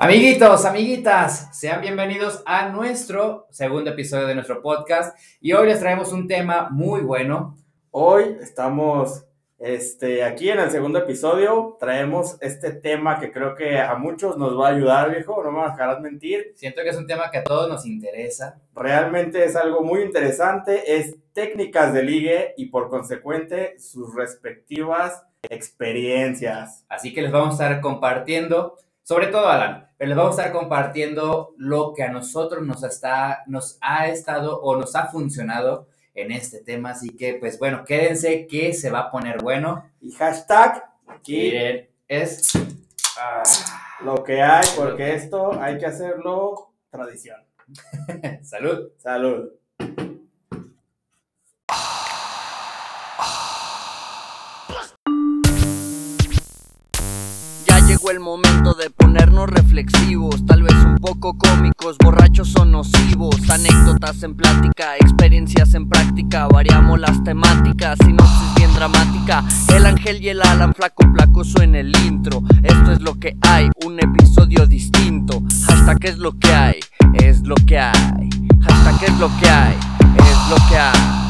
Amiguitos, amiguitas, sean bienvenidos a nuestro segundo episodio de nuestro podcast y hoy les traemos un tema muy bueno. Hoy estamos este, aquí en el segundo episodio, traemos este tema que creo que a muchos nos va a ayudar, viejo, no me dejarás mentir. Siento que es un tema que a todos nos interesa. Realmente es algo muy interesante, es técnicas de ligue y por consecuente sus respectivas experiencias. Así que les vamos a estar compartiendo, sobre todo Alan, pero les vamos a estar compartiendo lo que a nosotros nos, está, nos ha estado o nos ha funcionado en este tema. Así que, pues bueno, quédense que se va a poner bueno. Y hashtag aquí Miren, es ah, lo que hay, porque esto hay que hacerlo tradición. salud. Salud. Llegó el momento de ponernos reflexivos, tal vez un poco cómicos, borrachos o nocivos, anécdotas en plática, experiencias en práctica, variamos las temáticas, sinopsis bien dramática, el ángel y el Alan flaco placoso en el intro, esto es lo que hay, un episodio distinto, hashtag es lo que hay, es lo que hay, hashtag es lo que hay, es lo que hay.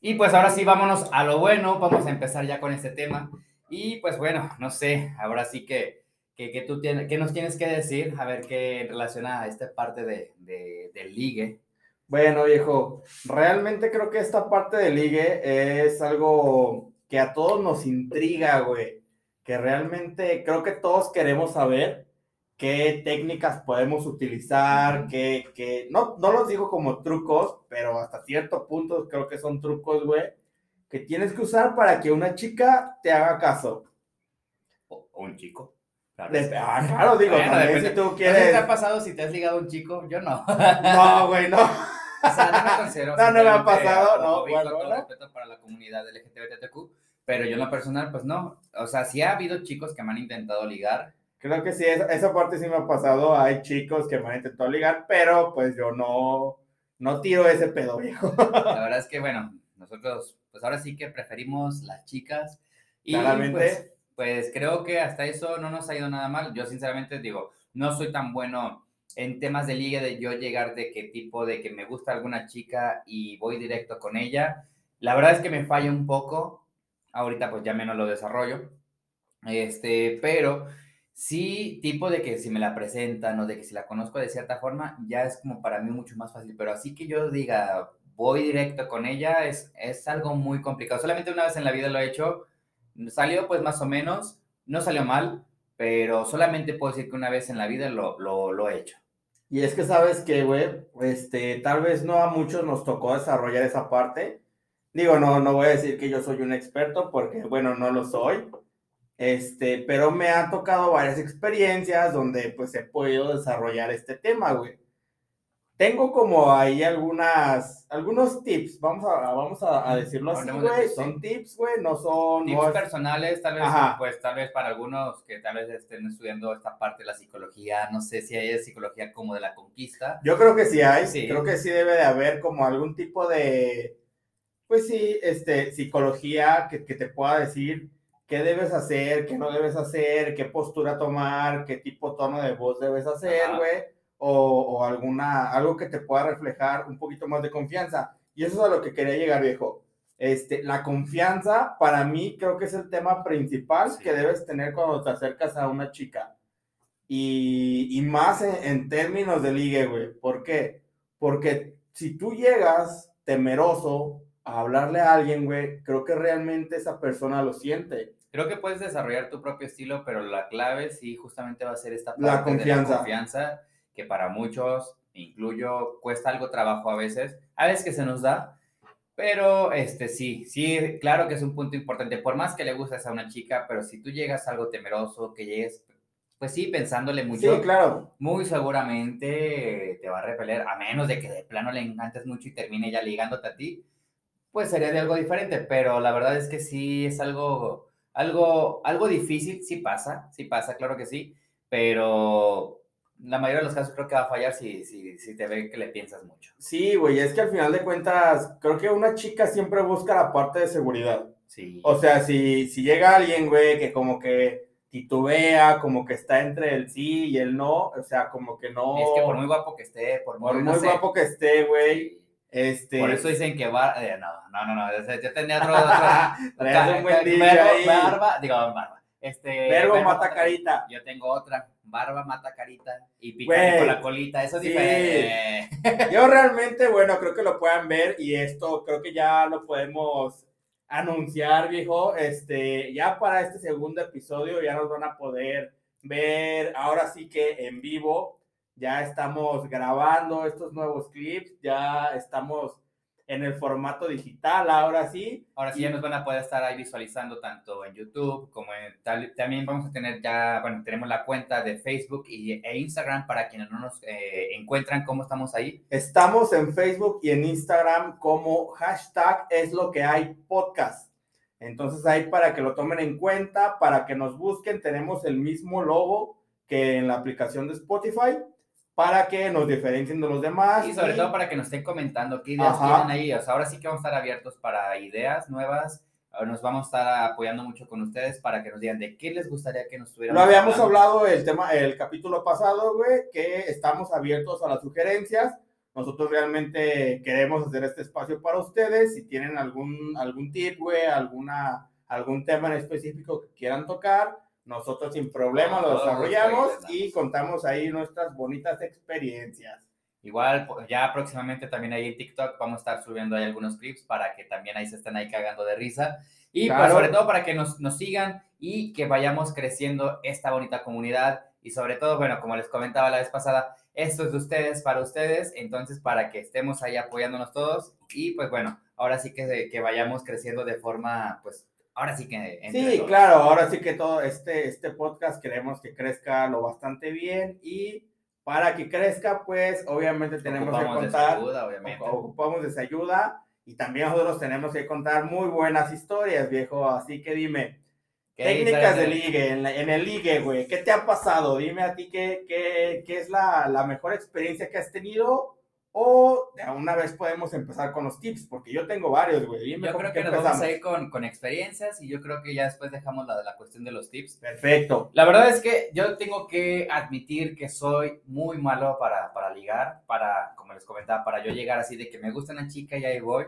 Y pues ahora sí, vámonos a lo bueno. Vamos a empezar ya con este tema. Y pues bueno, no sé, ahora sí que, que, que tú tienes, ¿qué nos tienes que decir? A ver qué relaciona a esta parte de, de, del ligue. Bueno, viejo, realmente creo que esta parte de ligue es algo que a todos nos intriga, güey. Que realmente creo que todos queremos saber qué técnicas podemos utilizar, qué, qué- no, no los digo como trucos, pero hasta cierto punto creo que son trucos, güey, que tienes que usar para que una chica te haga caso. O, o un chico. Claro. De- ah, claro, digo, Bueno, también si tú ¿No quieres... ¿Qué te ha pasado si te has ligado a un chico? Yo no. No, güey, no. O sea, no me considero. No, no me ha pasado, no, bueno, todo no. respeto para la comunidad LGTBTQ, pero yo en lo personal, pues no. O sea, sí ha habido chicos que me han intentado ligar. Creo que sí, esa, esa parte sí me ha pasado. Hay chicos que me han intentado ligar, pero pues yo no, no tiro ese pedo, viejo. La verdad es que, bueno, nosotros, pues ahora sí que preferimos las chicas. Y Claramente. pues, pues creo que hasta eso no nos ha ido nada mal. Yo sinceramente digo, no soy tan bueno en temas de liga de yo llegar de qué tipo, de que me gusta alguna chica y voy directo con ella. La verdad es que me falla un poco. Ahorita pues ya menos lo desarrollo. Este, pero sí, tipo de que si me la presentan o de que si la conozco de cierta forma, ya es como para mí mucho más fácil. Pero así que yo diga, voy directo con ella, es, es algo muy complicado. Solamente una vez en la vida lo he hecho. Salió pues más o menos, no salió mal, pero solamente puedo decir que una vez en la vida lo, lo, lo he hecho. Y es que sabes que, güey, este, tal vez no a muchos nos tocó desarrollar esa parte. Digo, no, no voy a decir que yo soy un experto porque, bueno, no lo soy. Este, pero me han tocado varias experiencias donde pues he podido desarrollar este tema, güey. Tengo como ahí algunas, algunos tips, vamos a, vamos a, a decirlo así, güey. Son tips, güey, no son... Tips no es- personales, tal vez, Ajá. pues tal vez para algunos que tal vez estén estudiando esta parte de la psicología, no sé si hay psicología como de la conquista. Yo creo que sí hay, Sí. creo que sí debe de haber como algún tipo de, pues sí, este, psicología que, que te pueda decir qué debes hacer, qué no debes hacer, qué postura tomar, qué tipo tono de voz debes hacer, güey, o, o alguna, algo que te pueda reflejar un poquito más de confianza. Y eso es a lo que quería llegar, viejo. Este, la confianza, para mí, creo que es el tema principal que debes tener cuando te acercas a una chica. Y, y más en, en términos de ligue, güey. ¿Por qué? Porque si tú llegas temeroso a hablarle a alguien, güey, creo que realmente esa persona lo siente. Creo que puedes desarrollar tu propio estilo, pero la clave sí justamente va a ser esta parte La de la confianza. Que para muchos, incluyo, cuesta algo trabajo a veces, a veces que se nos da, pero este sí, sí, claro que es un punto importante, por más que le gustes a una chica, pero si tú llegas algo temeroso, que llegues, pues sí, pensándole mucho, Sí, claro. muy seguramente te va a repeler, a menos de que de plano le encantes mucho y termine ya ligándote a ti, pues sería de algo diferente, pero la verdad es que sí es algo, algo, algo difícil, sí pasa, sí pasa, claro que sí, pero la mayoría de los casos creo que va a fallar si, si, si te ve que le piensas mucho. Sí, güey, es que al final de cuentas, creo que una chica siempre busca la parte de seguridad. Sí. O sea, si, si llega alguien, güey, que como que titubea, como que está entre el sí y el no, o sea, como que no... Es que por muy guapo que esté, por muy, por no muy sé, guapo que esté, güey, este... Por eso dicen que va, eh, no, no, no, no, yo tenía otro, otro un buen verbo, ahí. barba, digo, barba, este, Verbo mata carita. Yo tengo otra, barba mata carita y pica con la colita, eso es sí. diferente. Yo realmente, bueno, creo que lo puedan ver y esto creo que ya lo podemos anunciar, viejo. Este, ya para este segundo episodio ya nos van a poder ver ahora sí que en vivo. Ya estamos grabando estos nuevos clips, ya estamos en el formato digital, ahora sí. Ahora sí ya nos van a poder estar ahí visualizando tanto en YouTube como en tal, también vamos a tener ya, bueno, tenemos la cuenta de Facebook y, e Instagram para quienes no nos eh, encuentran cómo estamos ahí. Estamos en Facebook y en Instagram como hashtag es lo que hay podcast. Entonces ahí para que lo tomen en cuenta, para que nos busquen, tenemos el mismo logo que en la aplicación de Spotify, para que nos diferencien de los demás. Y sobre todo para que nos estén comentando qué ideas Ajá. tienen ahí. O sea, ahora sí que vamos a estar abiertos para ideas nuevas. Nos vamos a estar apoyando mucho con ustedes para que nos digan de qué les gustaría que nos tuviéramos. Lo habíamos hablando. hablado el tema, el capítulo pasado, güey, que estamos abiertos a las sugerencias. Nosotros realmente queremos hacer este espacio para ustedes. Si tienen algún, algún tip, güey, alguna, algún tema en específico que quieran tocar, nosotros sin problema lo desarrollamos y contamos ahí nuestras bonitas experiencias. Igual, pues, ya próximamente también ahí en TikTok vamos a estar subiendo ahí algunos clips para que también ahí se estén ahí cagando de risa. Y pues sobre todo para que nos, nos sigan y que vayamos creciendo esta bonita comunidad. Y sobre todo, bueno, como les comentaba la vez pasada, esto es de ustedes, para ustedes. Entonces, para que estemos ahí apoyándonos todos. Y pues bueno, ahora sí que, que vayamos creciendo de forma, pues, ahora sí que... entre Sí, todos. claro, ahora sí que todo este, este podcast queremos que crezca lo bastante bien y para que crezca, pues obviamente tenemos Ocupamos que de contar, ayuda, obviamente. ocu- ocupamos de esa ayuda y también nosotros tenemos que contar muy buenas historias, viejo, así que dime, ¿Qué técnicas de ligue, en, la- en el ligue, güey, ¿qué te ha pasado? Dime a ti qué, qué, qué es la, la mejor experiencia que has tenido o de una vez podemos empezar con los tips, porque yo tengo varios, güey, Yo creo que nos vamos a empezamos. ir con, con experiencias y yo creo que ya después dejamos la, la cuestión de los tips. Perfecto. La verdad es que yo tengo que admitir que soy muy malo para, para ligar, para, como les comentaba, para yo llegar así de que me gusta una chica y ahí voy.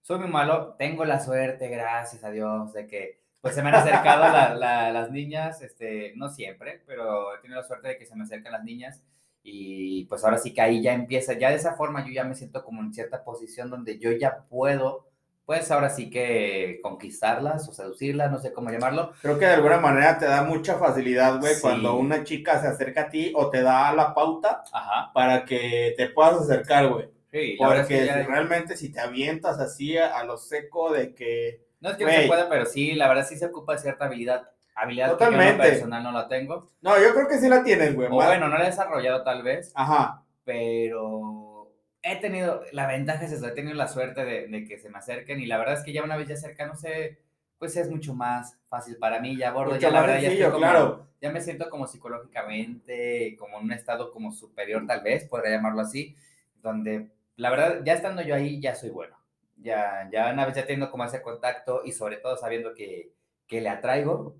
Soy muy malo, tengo la suerte, gracias a Dios, de que pues se me han acercado la- la- las niñas, este, no siempre, pero he tenido la suerte de que se me acercan las niñas y pues ahora sí que ahí ya empieza, ya de esa forma yo ya me siento como en cierta posición donde yo ya puedo, pues ahora sí que conquistarlas o seducirlas, no sé cómo llamarlo. Creo que de alguna manera te da mucha facilidad, güey, Sí. cuando una chica se acerca a ti o te da la pauta Ajá. para que te puedas acercar, güey. Sí, Porque ya- realmente si te avientas así a, a lo seco de que... No es que no se pueda, pero sí, la verdad sí se ocupa de cierta habilidad. Habilidad que yo Totalmente. personal no la tengo. No, yo creo que sí la tienes, güey. O más- bueno, no la he desarrollado tal vez, Ajá. pero he tenido, la ventaja es eso, he tenido la suerte de, de que se me acerquen y la verdad es que ya una vez ya cerca, no sé, pues es mucho más fácil para mí, ya bordo, Mucho ya la verdad ya sencillo, estoy como, claro. ya me siento como psicológicamente, como en un estado como superior tal vez, podría llamarlo así, donde la verdad ya estando yo ahí ya soy bueno. Ya, ya una vez ya teniendo como ese contacto y sobre todo sabiendo que, que le atraigo,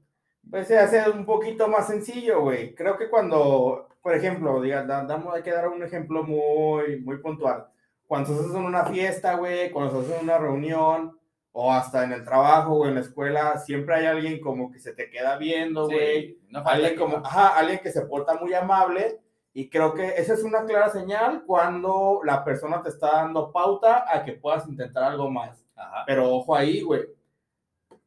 Pues se hace un poquito más sencillo, güey. Creo que cuando, por ejemplo, diga, da- damos, hay que dar un ejemplo muy, muy puntual. Cuando estás en una fiesta, güey, cuando estás en una reunión, o hasta en el trabajo o en la escuela, siempre hay alguien como que se te queda viendo, Sí, güey. no falta alguien como, ajá, alguien que se porta muy amable. Y creo que esa es una clara señal cuando la persona te está dando pauta a que puedas intentar algo más. Ajá. Pero ojo ahí, güey.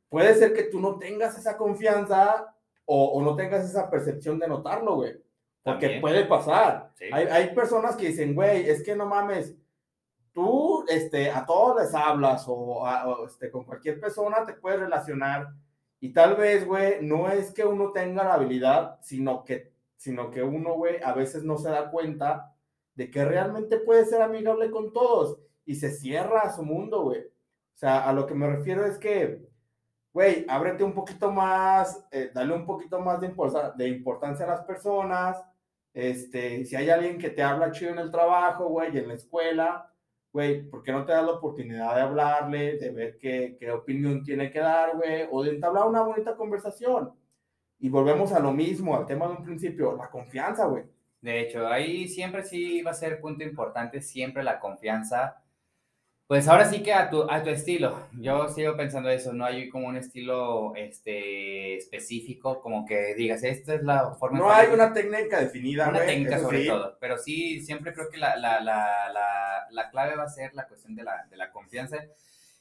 Puede ser que tú no tengas esa confianza o, o no tengas esa percepción de notarlo, güey. Porque También. puede pasar. Sí. Hay, hay personas que dicen, güey, es que no mames, tú este, a todos les hablas o, a- o, este, con cualquier persona te puedes relacionar y tal vez, güey, no es que uno tenga la habilidad, sino que, sino que uno, güey, a veces no se da cuenta de que realmente puede ser amigable con todos y se cierra a su mundo, güey. O sea, a lo que me refiero es que, güey, ábrete un poquito más, eh, dale un poquito más de, importa- de importancia a las personas. Este, si hay alguien que te habla chido en el trabajo, güey, y en la escuela, güey, ¿por qué no te das la oportunidad de hablarle, de ver qué, qué opinión tiene que dar, güey, o de entablar una bonita conversación? Y volvemos a lo mismo, al tema de un principio, la confianza, güey. De hecho, ahí siempre sí va a ser punto importante, siempre la confianza. Pues ahora sí que a tu, a tu estilo. Yo sigo pensando eso, no hay como un estilo este, específico, como que digas, esta es la forma. No hay una técnica definida, Una güey, técnica sobre sí. todo, pero sí, siempre creo que la, la, la, la, la clave va a ser la cuestión de la, de la confianza.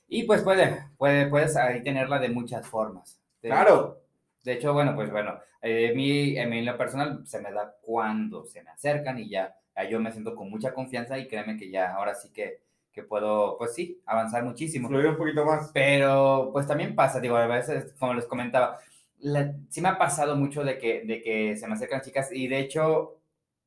Y pues puede, puede, puedes ahí tenerla de muchas formas. De- Claro, De hecho, bueno, pues bueno, eh, mí, a mí en lo personal se me da cuando se me acercan y ya, ya yo me siento con mucha confianza y créeme que ya, ahora sí que, que puedo, pues sí, avanzar muchísimo. fluir un poquito más. Pero pues también pasa, digo, a veces, como les comentaba, la- sí me ha pasado mucho de que, de que se me acercan chicas y de hecho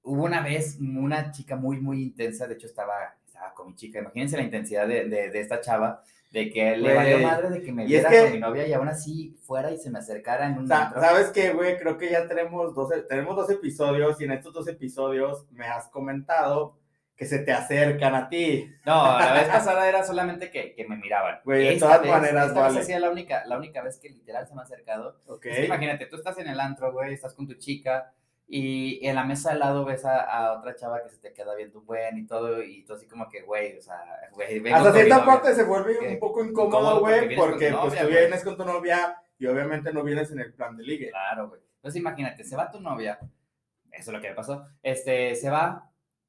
hubo una vez una chica muy, muy intensa, de hecho estaba, estaba con mi chica, imagínense la intensidad de, de, de esta chava, de que le valió madre de que me Y es viera que- con mi novia y aún así fuera y se me acercara en un Sa- antro. ¿Sabes qué, güey? Creo que ya tenemos dos, tenemos dos episodios y en estos dos episodios me has comentado que se te acercan a ti. No, la vez pasada era solamente que, que me miraban. Güey, de todas vez- maneras, esta vez vale. ha sido la única, la única vez que literal se me ha acercado. ¿Ok? Es que imagínate, tú estás en el antro, güey, estás con tu chica y en la mesa al lado ves a, a otra chava que se te queda viendo buen y todo y tú así como que, güey, o sea, güey, Hasta cierta parte se vuelve Que- un poco incómodo porque güey, porque pues tú vienes con tu novia y obviamente no vienes en el plan de ligue. Claro, güey. Entonces imagínate, se va tu novia, eso es lo que me pasó, este, se va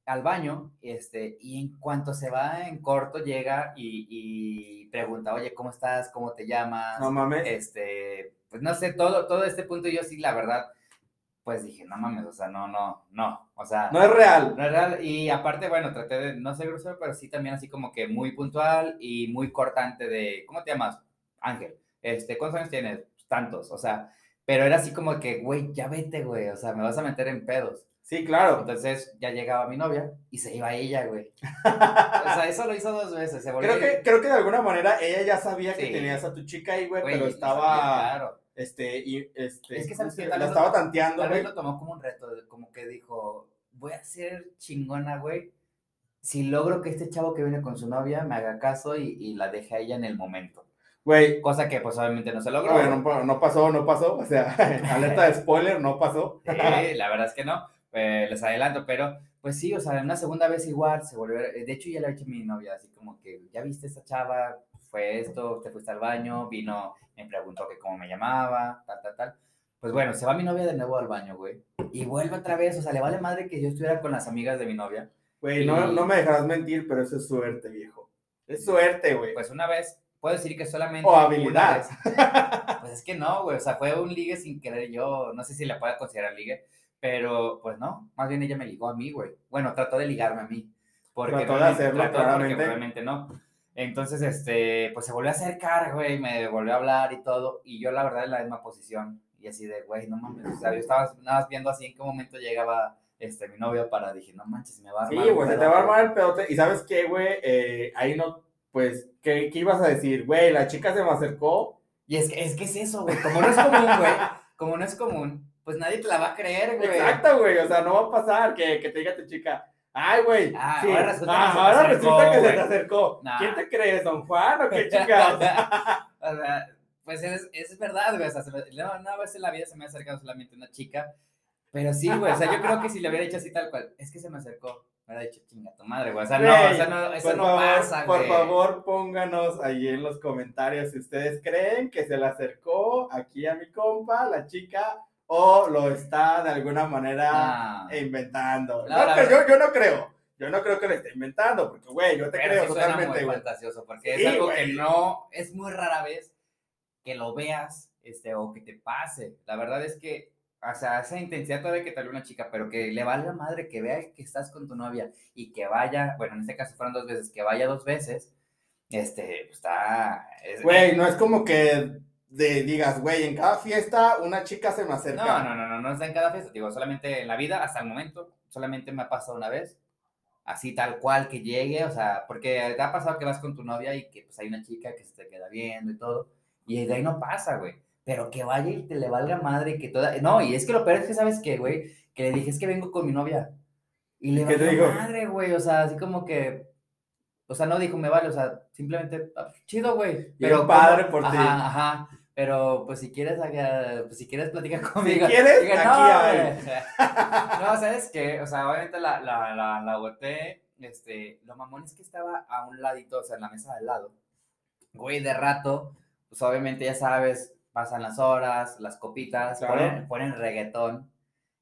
al baño, este, y en cuanto se va en corto llega y, y pregunta, oye, ¿cómo estás? ¿Cómo te llamas? No mames. este, pues no sé, todo, todo este punto yo sí, la verdad, pues dije, no mames, o sea, no, no, no, o sea, No es real. no es real. Y aparte, bueno, traté de no ser grosero, pero sí también así como que muy puntual y muy cortante de, ¿cómo te llamas? Ángel. Este, ¿cuántos años tienes? Tantos, o sea, pero era así como que, güey, ya vete, güey, o sea, me vas a meter en pedos. Sí, claro. Entonces ya llegaba mi novia y se iba ella, güey. O sea, eso lo hizo dos veces, se volvió... Creo que, creo que de alguna manera ella ya sabía que tenías a tu chica ahí, güey, güey, pero estaba, sabía, claro. este, y, este, Es que ¿cómo sabes que la estaba tanteando, Tal vez güey. lo tomó como un reto, como que dijo, voy a ser chingona, güey, si logro que este chavo que viene con su novia me haga caso y, y la deje a ella en el momento. Güey, Cosa que pues obviamente no se logró. no, no, pa- no pasó, no pasó, o sea, alerta de spoiler, no pasó. Sí, la verdad es que no, eh, les adelanto, pero pues sí, o sea, una segunda vez igual se volvió, eh, de hecho ya le he a mi novia, así como que, ya viste esta chava, fue esto, te fuiste al baño, vino, me preguntó que cómo me llamaba, tal, tal, tal. Pues bueno, se va mi novia de nuevo al baño, güey, y vuelve otra vez, o sea, le vale madre que yo estuviera con las amigas de mi novia. Güey, no, Y- no me dejarás mentir, pero eso es suerte, viejo. Es suerte, güey. Pues una vez, puedo decir que solamente. O una habilidad. vez. Pues es que no, güey. O sea, fue un ligue sin querer. Yo no sé si la pueda considerar ligue, pero pues no. Más bien ella me ligó a mí, güey. Bueno, trató de ligarme a mí. Porque Trató de hacerlo, trató porque claramente. realmente no. Entonces, este, pues se volvió a acercar, güey, me volvió a hablar y todo. Y yo, la verdad, en la misma posición. Y así de, güey, no mames. O sea, yo estaba nada más viendo así en qué momento llegaba este, mi novia para. Dije, no manches, me va a armar. Sí, güey, se te pedote". va a armar el pedote. Y sabes qué, güey, Eh, ahí no, pues, ¿qué, ¿qué ibas a decir? Güey, la chica se me acercó. Y es que es, que es eso, güey. Como no es común, güey. Como no es común, pues nadie te la va a creer, güey. Exacto, güey, o sea, no va a pasar que, que te diga tu chica. Ay, güey. Ah, sí. ahora resulta Ah, que se te ahora acercó, resulta que se te acercó. Nah. ¿Quién te crees, don Juan o qué chica? o sea, pues es, es verdad, güey. O sea, se una vez en la vida se me ha acercado solamente una chica. Pero sí, güey. O sea, yo creo que si le hubiera dicho así tal cual, es que se me acercó. Me hubiera dicho, chinga tu madre, güey. O sea, no, o sea, no, eso no favor, pasa, güey. Por favor, pónganos ahí en los comentarios si ustedes creen que se le acercó aquí a mi compa, la chica, o lo está de alguna manera Ah. inventando. No, No, yo, yo no creo. Yo no creo que lo esté inventando, porque, güey, yo te Pero creo suena totalmente, muy fantasioso, porque Sí, es algo güey. que no, es muy rara vez que lo veas, este, o que te pase. La verdad es que, o sea, esa intensidad todavía que te habla una chica, pero que le valga madre que vea que estás con tu novia y que vaya, bueno, en este caso fueron dos veces, que vaya dos veces, este, pues está... es- Güey, no es como que de, digas, güey, en cada fiesta una chica se me acerca. No, no, no, no, no está en cada fiesta, digo, solamente en la vida, hasta el momento, solamente me ha pasado una vez, así tal cual que llegue, o sea, porque te ha pasado que vas con tu novia y que pues hay una chica que se te queda viendo y todo, y de ahí no pasa, güey, pero que vaya y te le valga madre, que toda, no, y es que lo peor es que, ¿sabes qué, güey? Que le dije, es que vengo con mi novia, y le ¿Qué te valió madre, güey, o sea, así como que... O sea, no dijo, me vale, o sea, simplemente, ah, chido, güey. Pero padre por ajá, ti. Ajá, pero pues si quieres, pues, si quieres platicar conmigo. quieres, Dije, aquí no, hay". güey. No, ¿sabes qué? O sea, obviamente la, la, la, la boté, este, lo mamón es que estaba a un ladito, o sea, en la mesa de al lado. Güey, de rato, pues obviamente ya sabes, pasan las horas, las copitas, Claro. ponen, ponen reggaetón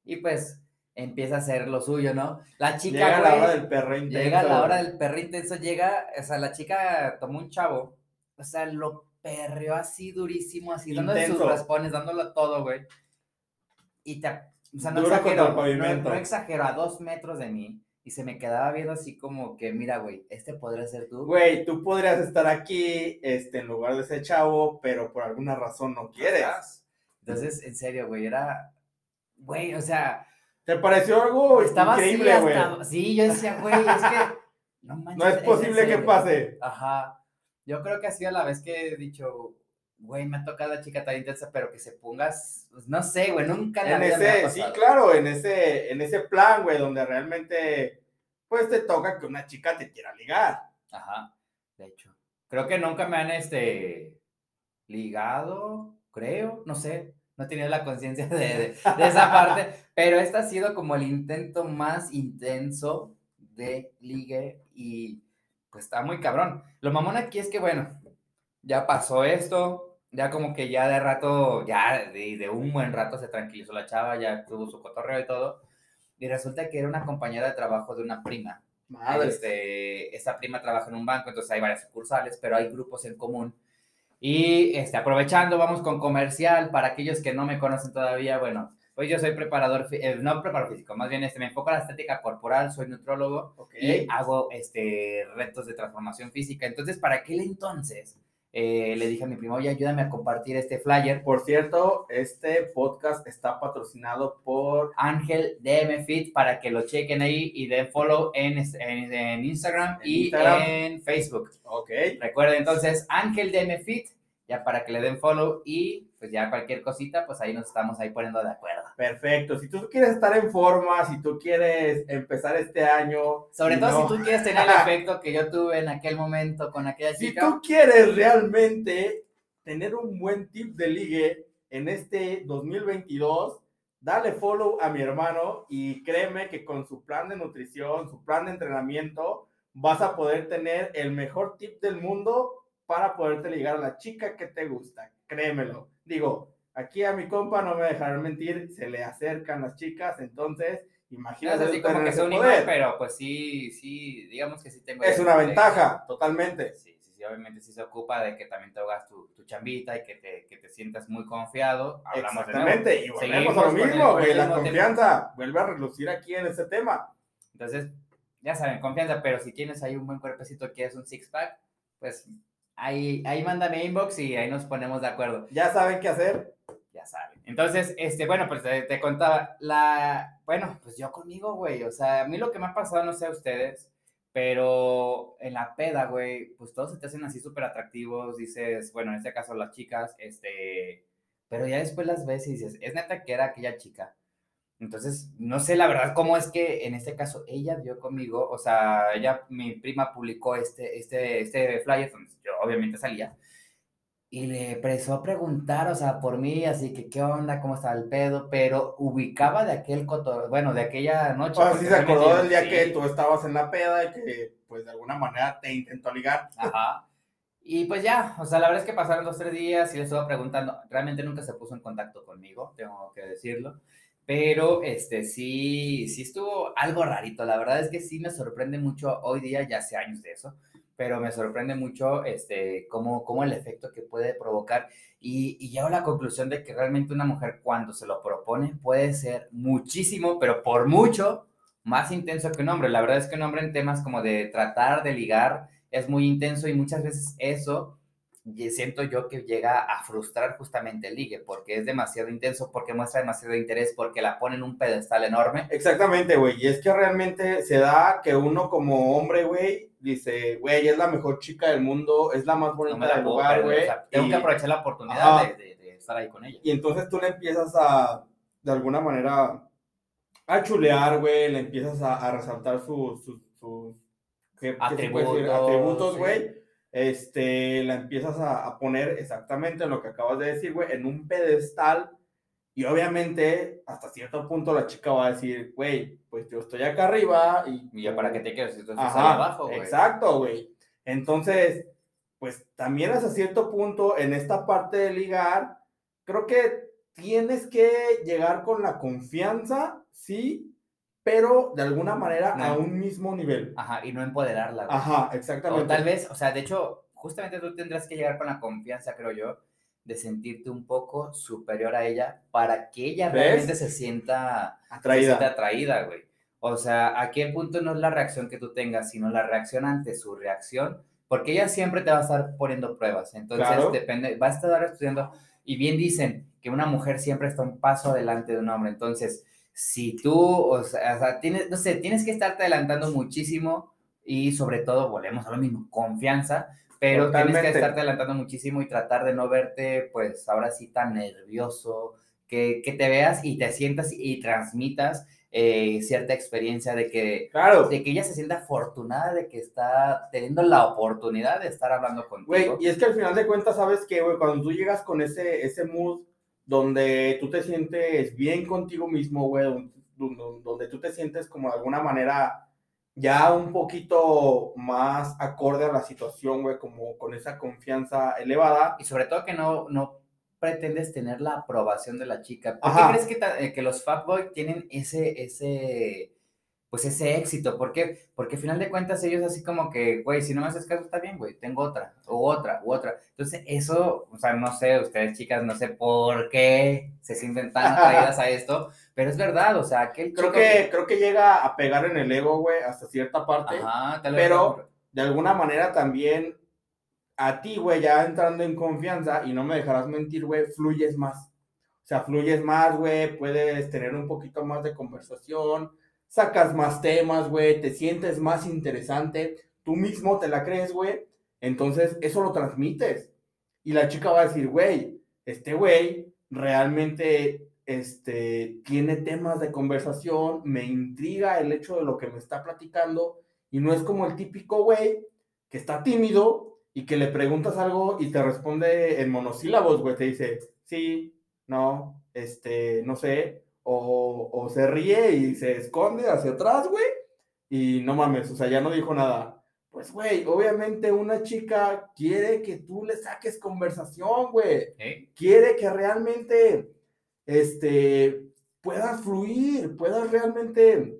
y pues empieza a hacer lo suyo, ¿no? La chica, Llega la güey, hora del perro intenso. Llega la hora del perro intenso, llega, o sea, la chica tomó un chavo, o sea, lo perreó así durísimo, así, dándole sus raspones, dándolo todo, güey. Y te, o sea, no Duro exagero, no, no exagero, a dos metros de mí, y se me quedaba viendo así como que, mira, güey, este podría ser tú. Güey, tú podrías estar aquí este, en lugar de ese chavo, pero por alguna razón no quieres. Entonces, en serio, güey, era, güey, o sea, ¿Te pareció algo estaba así increíble, güey? hasta, sí, yo decía, güey, es que, no manches. No es posible que pase. Ajá. Yo creo que ha sido la vez que he dicho, güey, me ha tocado la chica tan intensa, pero que se pongas, pues, no sé, güey, nunca en la vida me ha ese, sí, claro, en ese, en ese plan, güey, donde realmente, pues te toca que una chica te quiera ligar. Ajá, de hecho. Creo que nunca me han, este, ligado, creo, no sé, no he tenido la conciencia de, de- de esa parte, pero este ha sido como el intento más intenso de ligue y pues está muy cabrón. Lo mamón aquí es que, bueno, ya pasó esto, ya como que ya de rato, ya de, de un buen rato se tranquilizó la chava, ya tuvo su cotorreo y todo, y resulta que era una compañera de trabajo de una prima. Madre. Este, esta prima trabaja en un banco, entonces hay varias sucursales, pero hay grupos en común. Y este, aprovechando, vamos con comercial. Para aquellos que no me conocen todavía, bueno, pues yo soy preparador, eh, no preparador físico, más bien este, me enfoco en la estética corporal, soy nutrólogo y hago este, retos de transformación física. Entonces, para aquel entonces, eh, le dije a mi primo, oye, ayúdame a compartir este flyer. Por cierto, este podcast está patrocinado por Ángel DM Fit para que lo chequen ahí y den follow en, en, en Instagram En y Instagram. en Facebook. Ok. Recuerden entonces Ángel DM Fit, ya para que le den follow y pues ya cualquier cosita, pues ahí nos estamos ahí poniendo de acuerdo. Perfecto. Si tú quieres estar en forma, si tú quieres empezar este año. Sobre todo no- si tú quieres tener el efecto que yo tuve en aquel momento con aquella Si chica. tú quieres realmente tener un buen tip de ligue en este 2022, dale follow a mi hermano y créeme que con su plan de nutrición, su plan de entrenamiento, vas a poder tener el mejor tip del mundo para poderte ligar a la chica que te gusta. Créemelo. Digo, aquí a mi compa no me dejarán mentir, se le acercan las chicas, entonces No imagínate. es así como que sea un poder. pero pues sí, sí, digamos que sí tengo. Es una poder. ventaja, totalmente. Sí, sí, sí, obviamente sí se ocupa de que también te hagas tu, tu chambita y que te, que te sientas muy confiado. Hablamos de. Exactamente, y volvemos a lo mismo, güey, la mismo tema. confianza vuelve a relucir aquí en este tema. Entonces, ya saben, confianza, pero si tienes ahí un buen cuerpecito, quieres un six pack, pues ahí, ahí mándame inbox y ahí nos ponemos de acuerdo. Ya saben qué hacer. Ya saben. Entonces, este, bueno, pues te, te contaba, la, bueno, pues yo conmigo, güey, o sea, a mí lo que me ha pasado, no sé a ustedes, pero en la peda, güey, pues todos se te hacen así súper atractivos, dices, bueno, en este caso las chicas, este, pero ya después las ves y dices, es neta que era aquella chica. Entonces, no sé la verdad cómo es que en este caso ella vio conmigo, o sea, ella, mi prima publicó este, este, este flyer, donde yo obviamente salía, y le empezó a preguntar, o sea, por mí, así que qué onda, cómo estaba el pedo, pero ubicaba de aquel coto, bueno, de aquella noche. O sea, porque si se acordó del día sí, que tú estabas en la peda y que, pues, de alguna manera te intentó ligar. Ajá. Y pues ya, o sea, la verdad es que pasaron dos, tres días y le estuve preguntando, realmente nunca se puso en contacto conmigo, tengo que decirlo, pero este sí, sí estuvo algo rarito, la verdad es que sí me sorprende mucho hoy día, ya hace años de eso, pero me sorprende mucho este, cómo, cómo el efecto que puede provocar y, y llego a la conclusión de que realmente una mujer cuando se lo propone puede ser muchísimo, pero por mucho, más intenso que un hombre. La verdad es que un hombre en temas como de tratar de ligar es muy intenso y muchas veces eso siento yo que llega a frustrar justamente el ligue porque es demasiado intenso, porque muestra demasiado interés, porque la pone en un pedestal enorme. Exactamente, güey. Y es que realmente se da que uno como hombre, güey, dice, güey, es la mejor chica del mundo, es la más No bonita la del lugar, güey. o sea, tengo y- que aprovechar la oportunidad de, de- de estar ahí con ella. Y entonces tú le empiezas a, de alguna manera, a chulear, güey, le empiezas a, a resaltar sus, sus, sus- ¿qué- qué se puede decir? Atributos, atributos, sí. Este, la empiezas a, a poner exactamente en lo que acabas de decir, güey, en un pedestal. Y obviamente, hasta cierto punto, la chica va a decir, güey, pues yo estoy acá arriba y... Y ya para qué te Ajá, ahí abajo, güey. Exacto, güey. Entonces, pues también hasta cierto punto, en esta parte de ligar, creo que tienes que llegar con la confianza, sí, pero de alguna manera a No. un mismo nivel. Ajá, y no empoderarla, güey. Ajá, O exactamente. tal vez, o sea, de hecho, justamente tú tendrás que llegar con la confianza, creo yo, de sentirte un poco superior a ella para que ella ¿Ves? realmente se sienta se Atraída. siente atraída, güey. O sea, ¿a qué punto no es la reacción que tú tengas, sino la reacción ante su reacción? Porque ella siempre te va a estar poniendo pruebas. Entonces, Claro. depende, va a estar estudiando. Y bien dicen que una mujer siempre está un paso adelante de un hombre. Entonces, si tú, o sea, o sea, tienes, no sé, tienes que estarte adelantando muchísimo y sobre todo, volvemos a lo mismo, confianza, pero tienes que estarte adelantando muchísimo y tratar de no verte, pues, ahora sí tan nervioso, que, que te veas y te sientas y transmitas eh, cierta experiencia de que, Claro. de que ella se sienta afortunada de que está teniendo la oportunidad de estar hablando contigo. Güey, y es que al final de cuentas, ¿sabes qué, güey? Cuando tú llegas con ese, ese mood donde tú te sientes bien contigo mismo, güey, don- don- donde tú te sientes como de alguna manera ya un poquito más acorde a la situación, güey, como con esa confianza elevada. Y sobre todo que no, no pretendes tener la aprobación de la chica. ¿Por Ajá. qué crees que, eh, que los fuckboys tienen ese, ese, pues ese éxito? ¿Por qué? Porque al final de cuentas ellos así como que, güey, si no me haces caso está bien, güey, tengo otra, o otra, u otra. Entonces eso, o sea, no sé, ustedes chicas, no sé por qué se sienten tan atraídas a esto, pero es verdad, o sea, aquel Creo que, creo que llega a pegar en el ego, güey, hasta cierta parte. Ajá, tal vez pero- de alguna manera también a ti, güey, ya entrando en confianza, y no me dejarás mentir, güey, fluyes más. O sea, fluyes más, güey, puedes tener un poquito más de conversación, sacas más temas, güey, te sientes más interesante, tú mismo te la crees, güey, entonces eso lo transmites. Y la chica va a decir, güey, este güey realmente este, tiene temas de conversación, me intriga el hecho de lo que me está platicando, y no es como el típico güey que está tímido y que le preguntas algo y te responde en monosílabos, güey, te dice, sí, no, este, no sé, o, o se ríe y se esconde hacia atrás, güey, y no mames, o sea, ya no dijo nada. Pues, güey, obviamente una chica quiere que tú le saques conversación, güey ¿eh? quiere que realmente este, puedas fluir, puedas realmente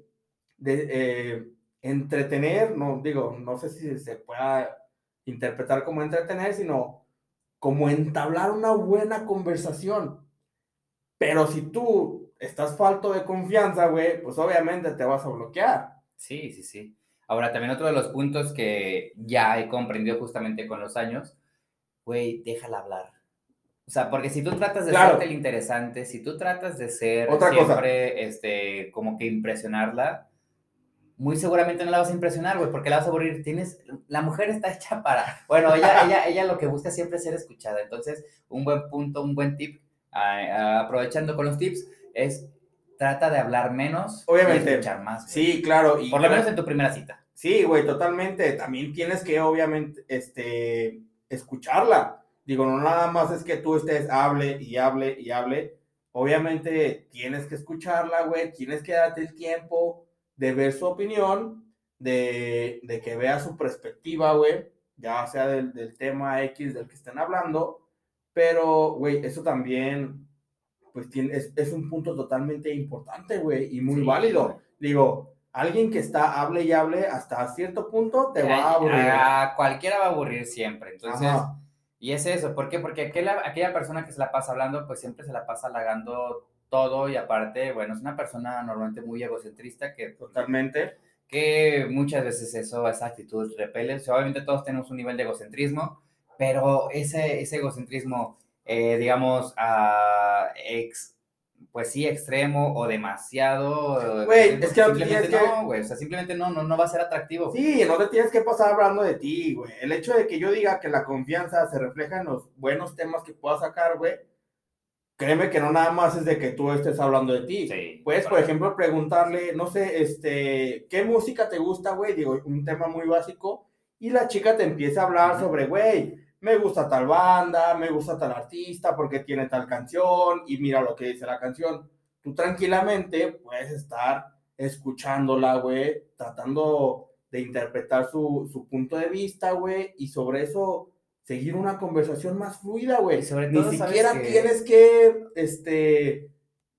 de- eh, entretener, no digo, no sé si se pueda interpretar como entretener, sino como entablar una buena conversación. Pero si tú estás falto de confianza, güey, pues obviamente te vas a bloquear. Sí, sí, sí. Ahora, también otro de los puntos que ya he comprendido justamente con los años, güey, déjala hablar. O sea, porque si tú tratas de Claro. hacerte el interesante, si tú tratas de ser Otra cosa. siempre, este, como que impresionarla, muy seguramente no la vas a impresionar, güey, porque la vas a aburrir. Tienes, la mujer está hecha para, bueno, ella, ella, ella lo que busca siempre es ser escuchada. Entonces, un buen punto, un buen tip, ah, ah, aprovechando con los tips, es trata de hablar menos Obviamente. y escuchar más. güey. Sí, claro. Y Por lo menos en tu primera cita. Sí, güey, totalmente. También tienes que, obviamente, este, escucharla. Digo, no nada más es que tú estés, hable y hable y hable. Obviamente tienes que escucharla, güey. Tienes que darte el tiempo de ver su opinión, de, de que vea su perspectiva, güey. Ya sea del, del tema X del que estén hablando. Pero, güey, eso también, pues, tiene, es, es un punto totalmente importante, güey, y muy Sí, válido. güey. Digo, alguien que está hable y hable hasta cierto punto te va a aburrir. A cualquiera va a aburrir siempre. Entonces, Ajá. y es eso. ¿Por qué? Porque aquella, aquella persona que se la pasa hablando, pues siempre se la pasa halagando todo y aparte, bueno, es una persona normalmente muy egocentrista que, Totalmente. que muchas veces eso, esa actitud repele. O sea, obviamente todos tenemos un nivel de egocentrismo, pero ese, ese egocentrismo, eh, digamos, ah, ex, pues sí, extremo o demasiado. eh, Güey, es que simplemente que- no, güey. O sea, simplemente no, no, no va a ser atractivo. Sí, no te tienes que pasar hablando de ti, güey. El hecho de que yo diga que la confianza se refleja en los buenos temas que puedas sacar, güey. Créeme que no nada más es de que tú estés hablando de ti. Sí, Puedes, por ejemplo, preguntarle, no sé, este, ¿qué música te gusta, güey? Digo, un tema muy básico. y la chica te empieza a hablar Ujú. sobre, güey, me gusta tal banda, me gusta tal artista, porque tiene tal canción, y mira lo que dice la canción. Tú tranquilamente puedes estar escuchándola, güey, tratando de interpretar su, su punto de vista, güey, y sobre eso seguir una conversación más fluida, güey. Y sobre Ni todo, ¿sabes siquiera qué? tienes que, este,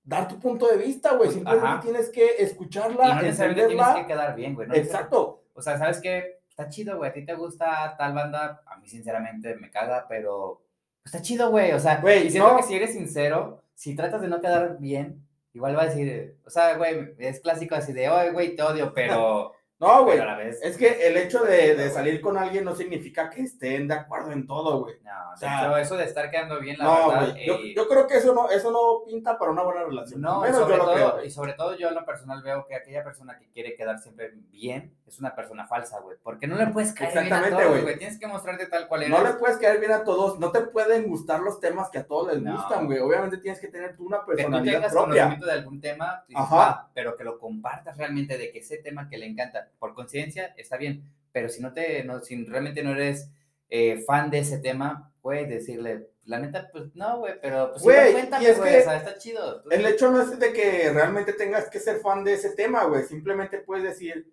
dar tu punto de vista, güey. Simplemente Ajá. tienes que Y escucharla, no necesariamente tienes que quedar bien, güey. ¿no? Exacto. O sea, ¿sabes qué? Está chido, güey. A ti te gusta tal banda. A mí, sinceramente, me caga, pero pues, está chido, güey. O sea, Güey, y siento no. que si eres sincero, si tratas de no quedar bien, igual va a decir, o sea, güey, es clásico así de, oye, güey, te odio, pero, No, güey. pero. Es que el hecho de, de salir con alguien no significa que estén de acuerdo en todo, güey. No, de sea, hecho, eso de estar quedando bien, la No, verdad. güey. Yo, eh, yo creo que eso no, eso no pinta para una buena relación. No, menos sobre, yo lo todo, creo. y sobre todo yo en lo personal veo que aquella persona que quiere quedar siempre bien es una persona falsa, güey. Porque no le puedes caer bien a Exactamente, todos, güey. güey. Tienes que mostrarte tal cual eres. No le puedes caer bien a todos, no te pueden gustar los temas que a todos les No. gustan, güey. Obviamente tienes que tener tú una que tú personalidad tengas propia. conocimiento de algún tema, dices, Ajá. Pero que lo compartas realmente de que ese tema que le encanta, por coincidencia, está bien. Pero si no te, no, si realmente no eres eh, fan de ese tema, puedes decirle, la neta, pues no, güey, pero pues Güey, cuéntame, es güey, que o sea, está chido. Tú- El hecho no es de que realmente tengas que ser fan de ese tema, güey. Simplemente puedes decir,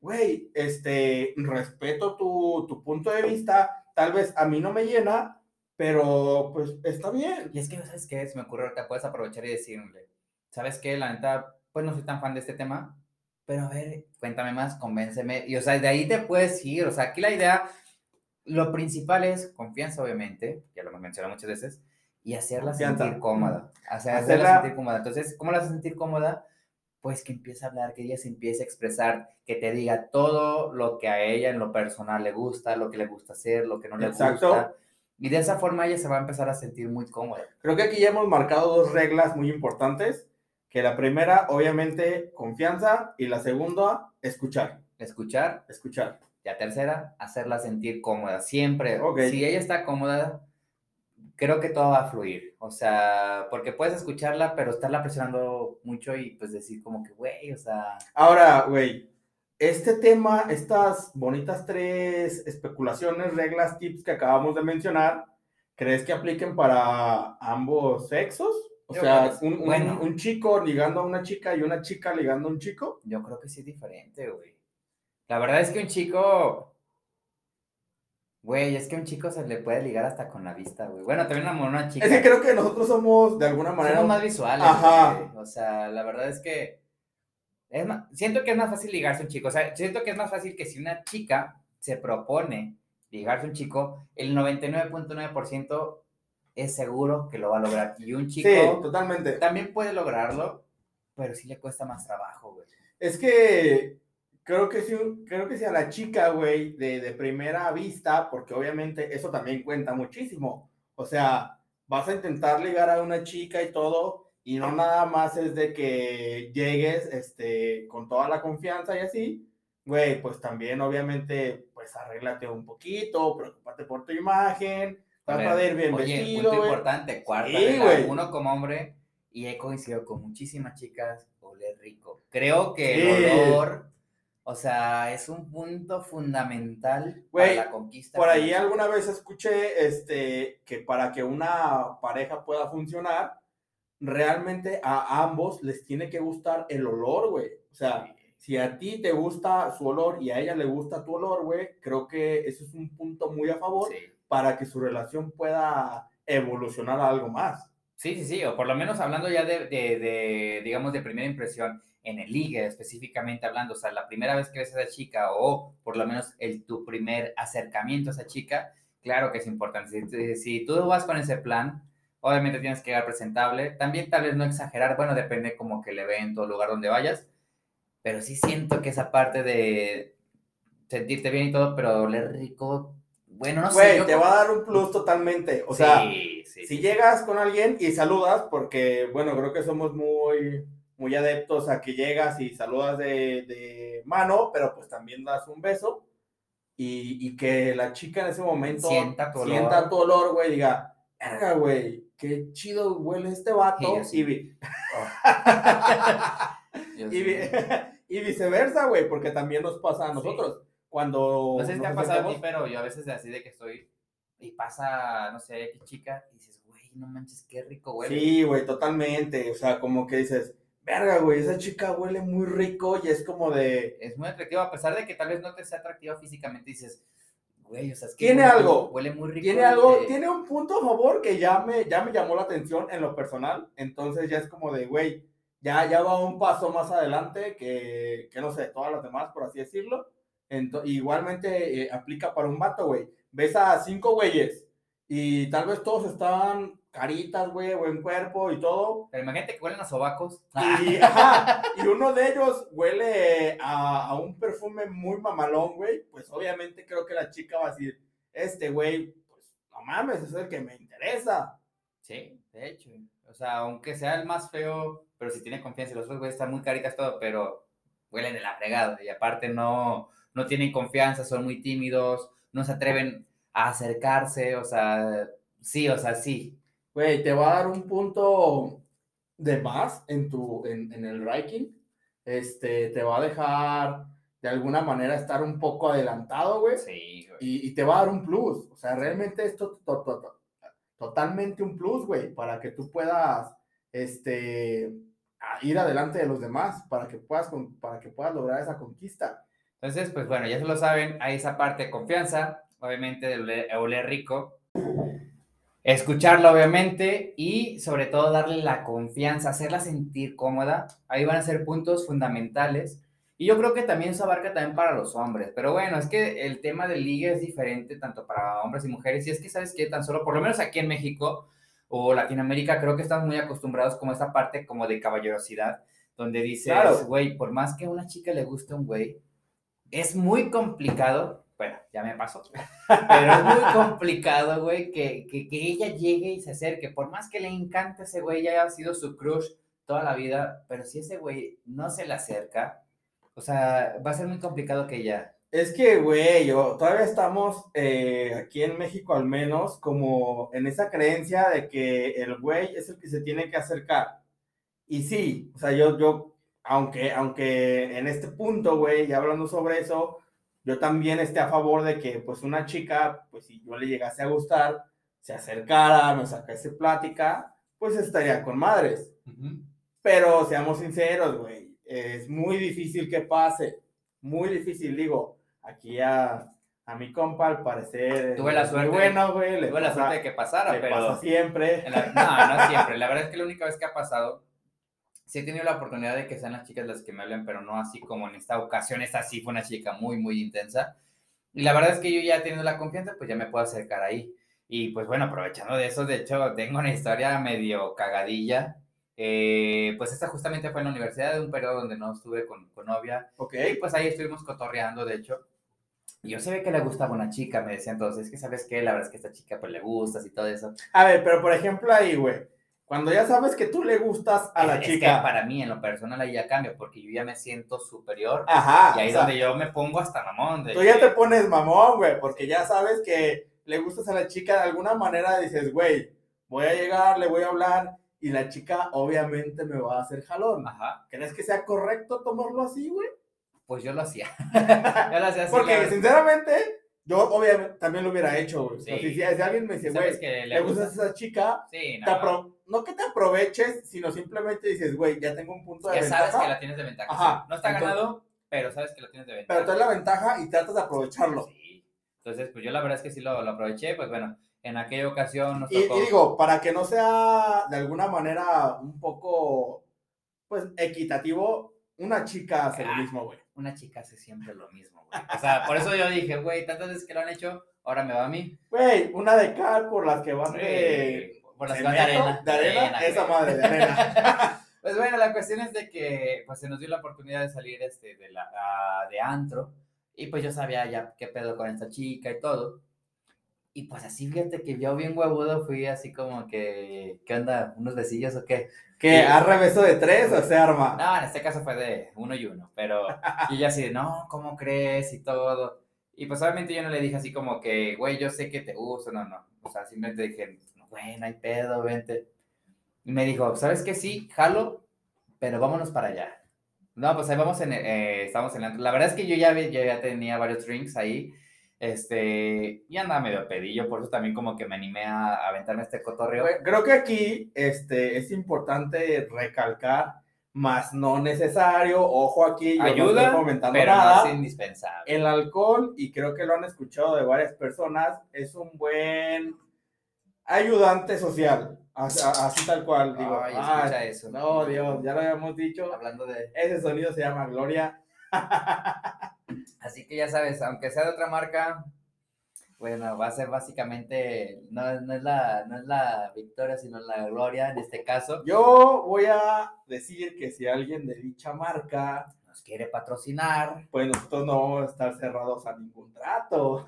güey, este, respeto tu, tu punto de vista. Tal vez a mí no me llena, pero pues está bien. Y es que, ¿sabes qué? Se me ocurre ahorita, puedes aprovechar y decirle, ¿sabes qué? La neta, pues no soy tan fan de este tema, pero a ver, cuéntame más, convénceme. Y, o sea, de ahí te puedes ir. O sea, aquí la idea, lo principal es confianza, obviamente, ya lo hemos mencionado muchas veces, y hacerla Confianza. sentir cómoda. O sea, hacerla Hacerla- sentir cómoda. Entonces, ¿cómo la haces sentir cómoda? Pues que empiece a hablar, que ella se empiece a expresar, que te diga todo lo que a ella en lo personal le gusta, lo que le gusta hacer, lo que no le Exacto. gusta. Y de esa forma ella se va a empezar a sentir muy cómoda. Creo que aquí ya hemos marcado dos reglas muy importantes. Que la primera, obviamente, confianza. Y la segunda, escuchar. Escuchar. Escuchar. La tercera, hacerla sentir cómoda. Siempre. Ok. Si ella está cómoda, creo que todo va a fluir. O sea, porque puedes escucharla, pero estarla presionando mucho y pues decir como que, güey, o sea, Ahora, güey, este tema, estas bonitas tres especulaciones, reglas, tips que acabamos de mencionar, ¿crees que apliquen para ambos sexos? O Yo sea, un, un- Bueno. un chico ligando a una chica y una chica ligando a un chico. yo creo que sí es diferente, güey. La verdad es que un chico, güey, es que un chico se le puede ligar hasta con la vista, güey. Bueno, también una, una chica. Es que creo que nosotros somos de alguna manera. Somos más visuales. Ajá. güey. O sea, la verdad es que es más- siento que es más fácil ligarse a un chico. O sea, siento que es más fácil que si una chica se propone ligarse a un chico, el 99.9% es seguro que lo va a lograr. Y un chico Sí, totalmente. también puede lograrlo, pero sí le cuesta más trabajo, güey. Es que creo que sí, creo que si a la chica, güey, de, de primera vista, porque obviamente eso también cuenta muchísimo. O sea, vas a intentar ligar a una chica y todo, y no nada más es de que llegues este, con toda la confianza y así. Güey, pues también obviamente, pues arréglate un poquito, preocúpate por tu imagen, Oye, de ir bien Oye, vestido, punto importante, cuarta Sí, regla, uno como hombre, y he coincidido con muchísimas chicas, oler rico. Creo que Sí. el olor, o sea, es un punto fundamental Güey, para la conquista. Por ahí alguna vez escuché este, que para que una pareja pueda funcionar, realmente a ambos les tiene que gustar el olor, güey. O sea, si a ti te gusta su olor y a ella le gusta tu olor, güey, creo que eso es un punto muy a favor Sí. Para que su relación pueda evolucionar a algo más. Sí, sí, sí, o por lo menos hablando ya de, de- digamos, de primera impresión, en el ligue específicamente hablando, o sea, la primera vez que ves a esa chica o por lo menos el, tu primer acercamiento a esa chica, claro que es importante. Si, si- si tú vas con ese plan, obviamente tienes que llegar presentable, también tal vez no exagerar, bueno, depende como que el evento o lugar donde vayas, pero sí siento que esa parte de sentirte bien y todo, pero oler rico, bueno, no sé. Güey, yo te va a dar un plus totalmente. O sea, Sí, sí, si sí. llegas con alguien y saludas, porque, bueno, creo que somos muy, muy adeptos a que llegas y saludas de, de mano, pero pues también das un beso y, y que la chica en ese momento Sienta tu olor. sienta tu olor, güey, diga, verga, güey, qué chido huele este vato. Sí. Y, Dios y, y viceversa, güey, porque también nos pasa a Sí. Cuando... No sé si te ha pasado a ti, pero yo a veces así de que estoy y pasa, no sé, qué chica y dices, güey, no manches, qué rico huele. Sí, güey, totalmente. O sea, como que dices, verga, güey, esa chica huele muy rico y es como de... Es muy atractivo, a pesar de que tal vez no te sea atractiva físicamente, dices, güey, o sea, es que Tiene huele- algo. Huele muy rico. Tiene algo, de- tiene un punto a favor que ya me, ya me llamó la atención en lo personal. Entonces ya es como de, güey, ya, ya va un paso más adelante que, que no sé, todas las demás, por así decirlo. Igualmente eh, aplica para un vato, güey. Ves a cinco güeyes y tal vez todos están caritas, güey, buen cuerpo y todo. Pero imagínate que huelen a sobacos. Y, ajá, y uno de ellos huele a, a un perfume muy mamalón, güey. Pues obviamente creo que la chica va a decir, este güey, pues no mames, es el que me interesa. Sí, de hecho. O sea, aunque sea el más feo, pero si tiene confianza, y los otros güeyes están muy caritas todo, pero huelen de la fregada. Y aparte no, no tienen confianza, son muy tímidos, no se atreven a acercarse, o sea, sí, o sea, sí. Güey, te va a dar un punto de más en tu, en, en el ranking. Este, te va a dejar de alguna manera estar un poco adelantado, güey. Sí, güey. y, y te va a dar un plus. O sea, realmente esto to- to- to- totalmente un plus, güey, para que tú puedas este, ir adelante de los demás, para que puedas, para que puedas lograr esa conquista. Entonces, pues bueno, ya se lo saben, hay esa parte de confianza, obviamente de oler, rico, escucharla obviamente y sobre todo darle la confianza, hacerla sentir cómoda, ahí van a ser puntos fundamentales. Y yo creo que también eso abarca también para los hombres, pero bueno, es que el tema del ligue es diferente tanto para hombres y mujeres y es que sabes que tan solo, por lo menos aquí en México o Latinoamérica, creo que estamos muy acostumbrados como a esta parte como de caballerosidad, donde dices, Claro. güey, por más que a una chica le guste un güey, es muy complicado, bueno, ya me pasó, pero es muy complicado, güey, que, que, que ella llegue y se acerque, por más que le encante ese güey, ya haya sido su crush toda la vida, pero si ese güey no se le acerca, o sea, va a ser muy complicado que ella... Es que, güey, yo- todavía estamos eh, aquí en México al menos como en esa creencia de que el güey es el que se tiene que acercar. Y sí, o sea, yo, yo, aunque, aunque en este punto, güey, ya hablando sobre eso, yo también esté a favor de que, pues, una chica, pues, si yo le llegase a gustar, se acercara, me sacase plática, pues estaría con madres. Pero seamos sinceros, güey, es muy difícil que pase, muy difícil, digo, aquí a, a mi compa al parecer Tuve la suerte- bueno, güey, Tuve la pasa- suerte de que pasara, le pero... pasa siempre. La- no, no siempre. La verdad es que la única vez que ha pasado, sí he tenido la oportunidad de que sean las chicas las que me hablen, pero no así como en esta ocasión. Esta sí fue una chica muy, muy intensa. Y la verdad es que yo ya teniendo la confianza, pues ya me puedo acercar ahí. Y pues bueno, aprovechando de eso, de hecho, tengo una historia medio cagadilla. Eh, pues esta justamente fue en la universidad, de un periodo donde no estuve con, con novia. Ok, Y pues ahí estuvimos cotorreando, de hecho. Y yo ve que le gustaba una chica, me decían todos, es que sabes qué, la verdad es que esta chica pues le gustas y todo eso. a ver, pero por ejemplo ahí, güey, cuando ya sabes que tú le gustas a la es, es que chica, para mí, en lo personal, ahí ya cambia, porque yo ya me siento superior. ajá, y ahí es sea, donde yo me pongo hasta mamón. De tú ya te pones mamón, güey, porque ya sabes que le gustas a la chica de alguna manera, dices, güey, voy a llegar, le voy a hablar, y la chica obviamente me va a hacer jalón. Ajá, ¿Crees que sea correcto tomarlo así, güey? pues yo lo hacía. yo lo hacía así. Porque sinceramente, yo obviamente también lo hubiera hecho, güey. O sea, Sí. si, si alguien me dice, ¿Sabes güey, le gustas a esa chica, Sí, no. apro- no que te aproveches, sino simplemente dices, güey, ya tengo un punto de que sabes ventaja, que la tienes de ventaja. Ajá, sí. No está entonces- ganado, pero sabes que lo tienes de ventaja. pero tú la ventaja y tratas de aprovecharlo. Sí. Entonces, pues yo la verdad es que sí lo, lo aproveché, pues bueno, en aquella ocasión nos Y, tocó... y digo, para que no sea de alguna manera un poco, pues, equitativo, una chica hace lo Ah. mismo, güey. Una chica hace siempre lo mismo. O sea, por eso yo dije, güey, tantas veces que lo han hecho, ahora me va a mí. Güey, una de cal por las que van de... Por las que van de arena. De arena, esa güey. madre, de arena. Pues bueno, la cuestión es de que pues se nos dio la oportunidad de salir este, de, la, ah, de antro y pues yo sabía ya qué pedo con esta chica y todo. Y pues así, fíjate que yo bien huevudo fui así como que, ¿qué onda? ¿Unos besillos o qué? que Sí. a reveso de tres o se arma. No, en este caso fue de uno y uno, pero y ella así de, no, ¿cómo crees? Y todo. Y pues obviamente yo no le dije así como que, güey, yo sé que te gusta, no, no. O sea, simplemente dije, güey, no hay pedo, vente. Y me dijo, ¿sabes qué? Sí, jalo, pero vámonos para allá. No, pues ahí vamos en, eh, estamos en la, la verdad es que yo ya, yo ya tenía varios drinks ahí, este, y andaba medio pedillo, por eso también como que me animé a, a aventarme este cotorreo. Creo que aquí este, es importante recalcar, más no necesario, ojo aquí, yo no Ayuda, estoy fomentando pero nada. no es indispensable. El alcohol, y creo que lo han escuchado de varias personas, es un buen ayudante social. Así, así tal cual, digo. Ay, "Ay, escucha eso. No, Dios, ya lo habíamos dicho. Hablando de... Ese sonido se llama Gloria. Así que ya sabes, aunque sea de otra marca, bueno, va a ser básicamente, no, no, es la, no es la victoria, sino la gloria en este caso. Yo voy a decir que si alguien de dicha marca, Nos quiere patrocinar. pues nosotros no vamos a estar cerrados a ningún trato.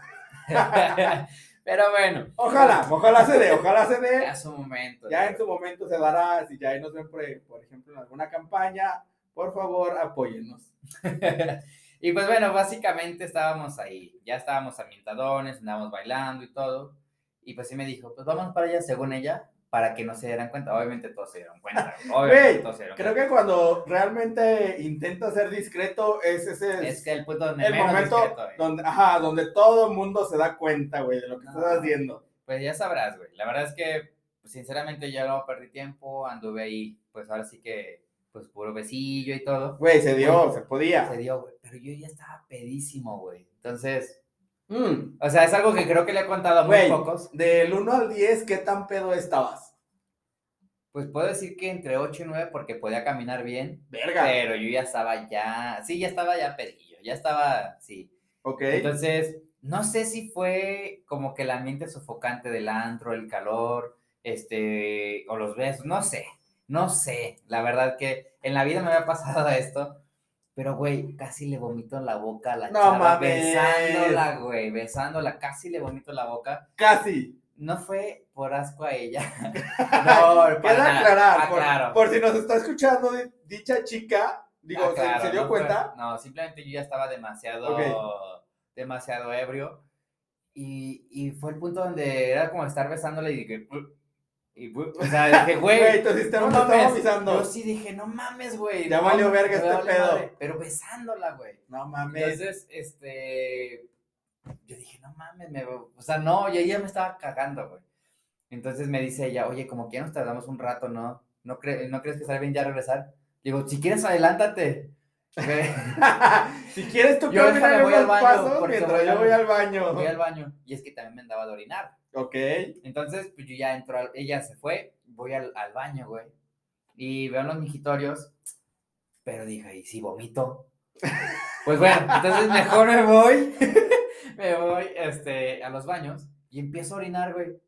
Pero bueno, Ojalá, ojalá se dé, ojalá se dé. a su momento. Ya en su momento se dará, si ya ahí nos ven, por, por ejemplo, en alguna campaña, por favor, apóyennos. y pues bueno, básicamente estábamos ahí, ya estábamos ambientadones, andábamos bailando y todo. Y pues sí me dijo, pues vamos para allá, según ella, para que no se dieran cuenta. Obviamente todos se dieron cuenta. Obviamente todos se dieron Creo cuenta. que cuando realmente intenta ser discreto, es ese Es que el punto donde el momento discreto, eh. donde, ajá, donde todo el mundo se da cuenta, güey, de lo que No. estás haciendo. Pues ya sabrás, güey. La verdad es que, pues, sinceramente, yo no perdí tiempo, anduve ahí, pues ahora sí que, pues puro besillo y todo. Güey, se dio, se podía. Se dio, güey. Pero yo ya estaba pedísimo, güey. Entonces, Mm, o sea, es algo que creo que le he contado a muy Güey. pocos. Del 1 al 10, ¿qué tan pedo estabas? Pues puedo decir que entre 8 y 9 porque podía caminar bien, Verga. pero yo ya estaba ya, sí, ya estaba ya pedillo, ya estaba, sí. ok. Entonces, no sé si fue como que el ambiente sofocante del antro, el calor, este, o los besos, no sé, no sé. La verdad que en la vida me había pasado esto, pero güey, casi le vomito en la boca a la No chava, mames. besándola, güey, besándola, casi le vomito en la boca. Casi. No fue por asco a ella. no, para aclarar, por, por si nos está escuchando di- dicha chica, digo, Ah, ¿se- claro, ¿se, dio no fue- cuenta? no, simplemente yo ya estaba demasiado, demasiado ebrio. Y, y fue el punto donde era como estar besándola y dije, y, o sea, dije, Güey, güey, tu sistema no mames. avisando. Yo sí dije, no mames, güey. Ya no, valió verga este vale pedo. madre", Pero besándola, güey. No mames. Entonces, este, yo dije, no mames, me, o sea, no, y ella me estaba cagando, güey. Entonces me dice ella, oye, como que ya nos tardamos un rato, ¿no? ¿No, cre- ¿no crees que sale bien ya regresar? Digo, si quieres, adelántate. Si quieres tú Yo caminar voy al baño, pasos mientras voy yo voy al baño. Voy al baño. Y es que también me andaba de orinar. Ok. Entonces, pues yo ya entro, al- ella se fue, voy al, al baño, güey. Y veo los mijitorios, pero dije, ¿y si vomito? Pues bueno, entonces mejor me voy, me voy este, a los baños y empiezo a orinar, güey.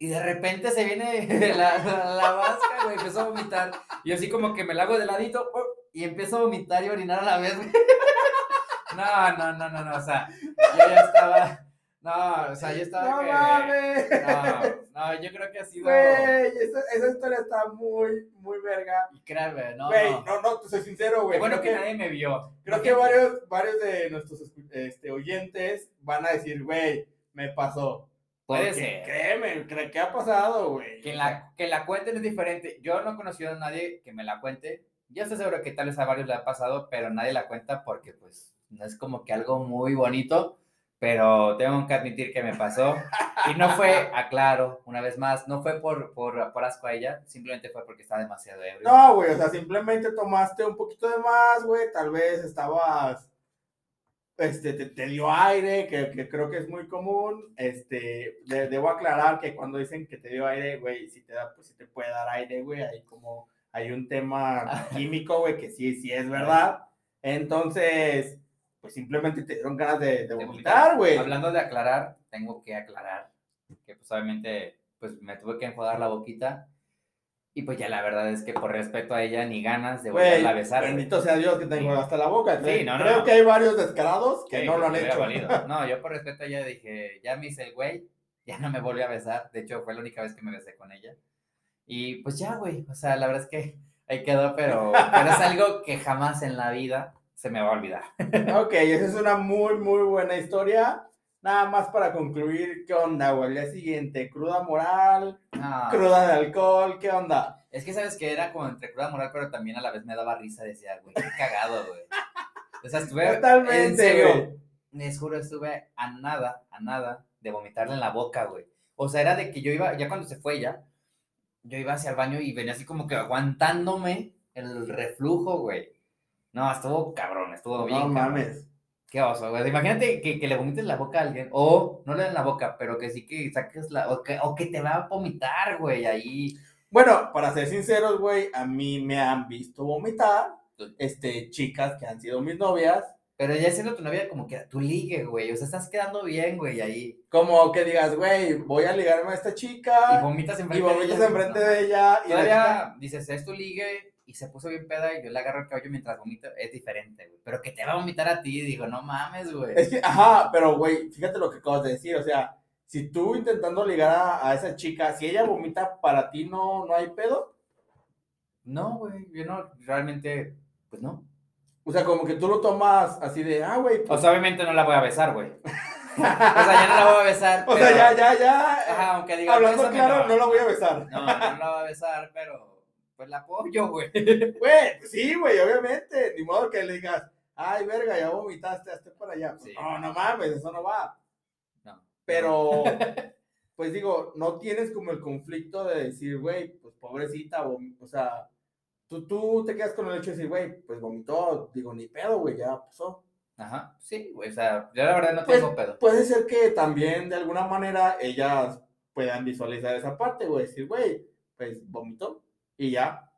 Y de repente se viene la, la, la vasca, güey, empezó a vomitar. Y así como que me la hago de ladito ¡oh! Y empiezo a vomitar y orinar a la vez, güey. No, no, no, no, no, o sea, yo ya estaba, no, o sea, yo estaba No que... mames. No, no, yo creo que ha sido. Güey, esa, esa historia está muy, muy verga. Y créanme, no. Güey, no. no, no, te soy sincero, güey. Bueno que nadie me vio. Creo que varios, varios de nuestros este, oyentes van a decir, güey, me pasó. Puede ser. Créeme, cre- ¿qué ha pasado, güey? Que la, que la cuenten es diferente. Yo no he conocido a nadie que me la cuente. Yo estoy seguro que tal vez a varios le ha pasado, pero nadie la cuenta porque, pues, no es como que algo muy bonito. Pero tengo que admitir que me pasó. Y no fue, aclaro, una vez más, no fue por, por, por asco a ella, simplemente fue porque estaba demasiado ebrio. No, güey, o sea, simplemente tomaste un poquito de más, güey, tal vez estabas, este, te, te dio aire, que, que creo que es muy común, este, de- debo aclarar que cuando dicen que te dio aire, güey, si te da, pues si te puede dar aire, güey, hay como, hay un tema químico, güey, que sí, sí es verdad, entonces, pues simplemente te dieron ganas de, de vomitar, güey. Hablando de aclarar, tengo que aclarar que pues obviamente pues me tuve que enjuagar la boquita y pues ya la verdad es que por respeto a ella ni ganas de volverla a besar. bendito sea Dios que tengo Sí. hasta la boca. Sí, no, no, Creo no. que hay varios descarados que Sí, no lo han hecho. valido. No, yo por respeto a ella dije, ya me hice el güey, ya no me volví a besar. De hecho, fue la única vez que me besé con ella. Y pues ya, güey, o sea, la verdad es que ahí quedó, pero, pero es algo que jamás en la vida se me va a olvidar. Ok, esa es una muy, muy buena historia. Nada más para concluir, ¿qué onda, güey? El día siguiente, cruda moral, No, cruda de alcohol, ¿qué onda? Es que sabes que era como entre cruda moral, pero también a la vez me daba risa. Decía, güey, qué cagado, güey. O sea, estuve. Totalmente, En serio. güey. Les juro, estuve a nada, a nada de vomitarle en la boca, güey. O sea, era de que yo iba, ya cuando se fue ya, yo iba hacia el baño y venía así como que aguantándome el reflujo, güey. No, estuvo cabrón, estuvo bien. No cabrón. mames. Qué oso, güey. Imagínate que, que le vomites la boca a alguien, o no le den la boca, pero que sí que saques la, o que, o que te va a vomitar, güey, ahí. Bueno, para ser sinceros, güey, a mí me han visto vomitar, este, chicas que han sido mis novias, Pero ya siendo tu novia, como que tu ligue, güey. O sea, estás quedando bien, güey, ahí. como que digas, güey, voy a ligarme a esta Y chica, vomitas y enfrente vomitas ella, enfrente no, de ella, y Todavía dices, es tu ligue y se puso bien peda y yo le agarro el cabello mientras vomito, es diferente, güey. Pero que te va a vomitar a ti, digo, no mames, güey. Es que, ajá, pero güey, fíjate lo que acabas de decir, o sea, si tú intentando ligar a, a esa chica, si ella vomita, para ti no, no hay pedo, No, güey, yo no, realmente, pues no. O sea, como que tú lo tomas así de, ah, güey, O pues, sea, obviamente no la voy a besar, güey. O sea, ya no la voy a besar. o sea, pero- ya, ya, ya, Ajá, aunque diga, hablando claro, no la voy a besar. No, no la voy a besar, pero pues la apoyo, güey. Güey, pues sí, güey, obviamente, ni modo que le digas, ay, verga, ya vomitaste, hazte para allá. Sí. No, no mames, eso no va. No. Pero, pues digo, no tienes como el conflicto de decir, güey, pues pobrecita, vom- o sea, tú, tú te quedas con el hecho de decir, güey, pues vomitó, digo, ni pedo, güey, ya pasó. Ajá, sí, güey, o sea, yo la verdad no Pues, tengo pedo. Puede ser que también de alguna manera ellas puedan visualizar esa parte, güey, decir, güey, pues vomitó y ya.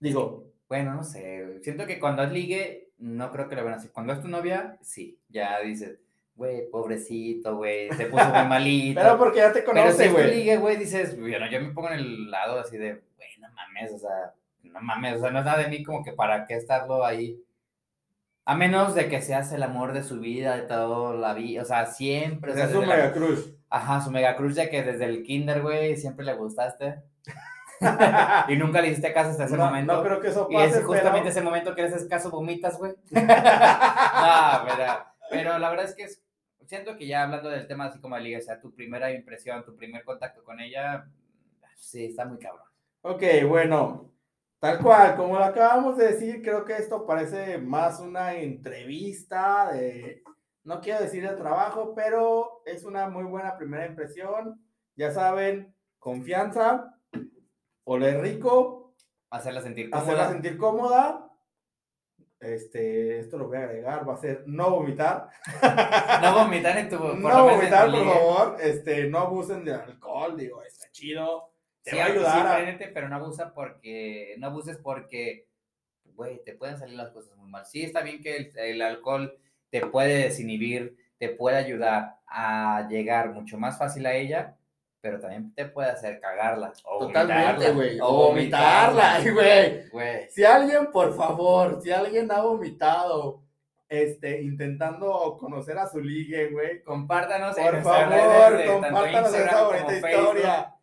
Digo, Bueno, no sé, güey. Siento que cuando es ligue, no creo que lo vean así. Cuando es tu novia, sí, ya dices, güey, pobrecito, güey, se puso muy malito. pero porque ya te Pero si es tu güey. ligue, güey, dices, bueno, yo me pongo en el lado así de, güey, no mames, o sea, no mames, o sea, no es nada de mí como que para qué estarlo ahí. A menos de que seas el amor de su vida, de toda la vida, o sea, siempre. o sea, Es la- mega cruz. Ajá, su mega cruz ya que desde el kinder, güey, siempre le gustaste. y nunca le hiciste caso hasta ese no, momento. no creo que eso Y es pase, justamente pero... ese momento que le haces caso, vomitas, güey. no, pero, pero la verdad es que es- siento que ya hablando del tema así como de liga, o sea, tu primera impresión, tu primer contacto con ella, sí, está muy cabrón. Ok, bueno, tal cual, como lo acabamos de decir, creo que esto parece más una entrevista de, no quiero decir de trabajo, pero es una muy buena primera impresión. Ya saben, confianza, oler rico, Hacerla sentir hacerla cómoda. sentir cómoda. Este, esto lo voy a agregar, va a ser no vomitar. No vomitar en tu No vomitar, por favor. Este, no abusen de alcohol, digo, está chido. Te Sí, va a aunque sí, ayudar a- préndete, pero no abusa porque, no abuses porque, güey, te pueden salir las cosas muy mal. Sí, está bien que el, el alcohol te puede desinhibir, te puede ayudar a llegar mucho más fácil a ella, pero también te puede hacer cagarla. O Totalmente, güey. o vomitarla, güey. Si alguien, por favor, si alguien ha vomitado, este, intentando conocer a su ligue, güey, Compártanos por favor, redes compártanos esa bonita historia.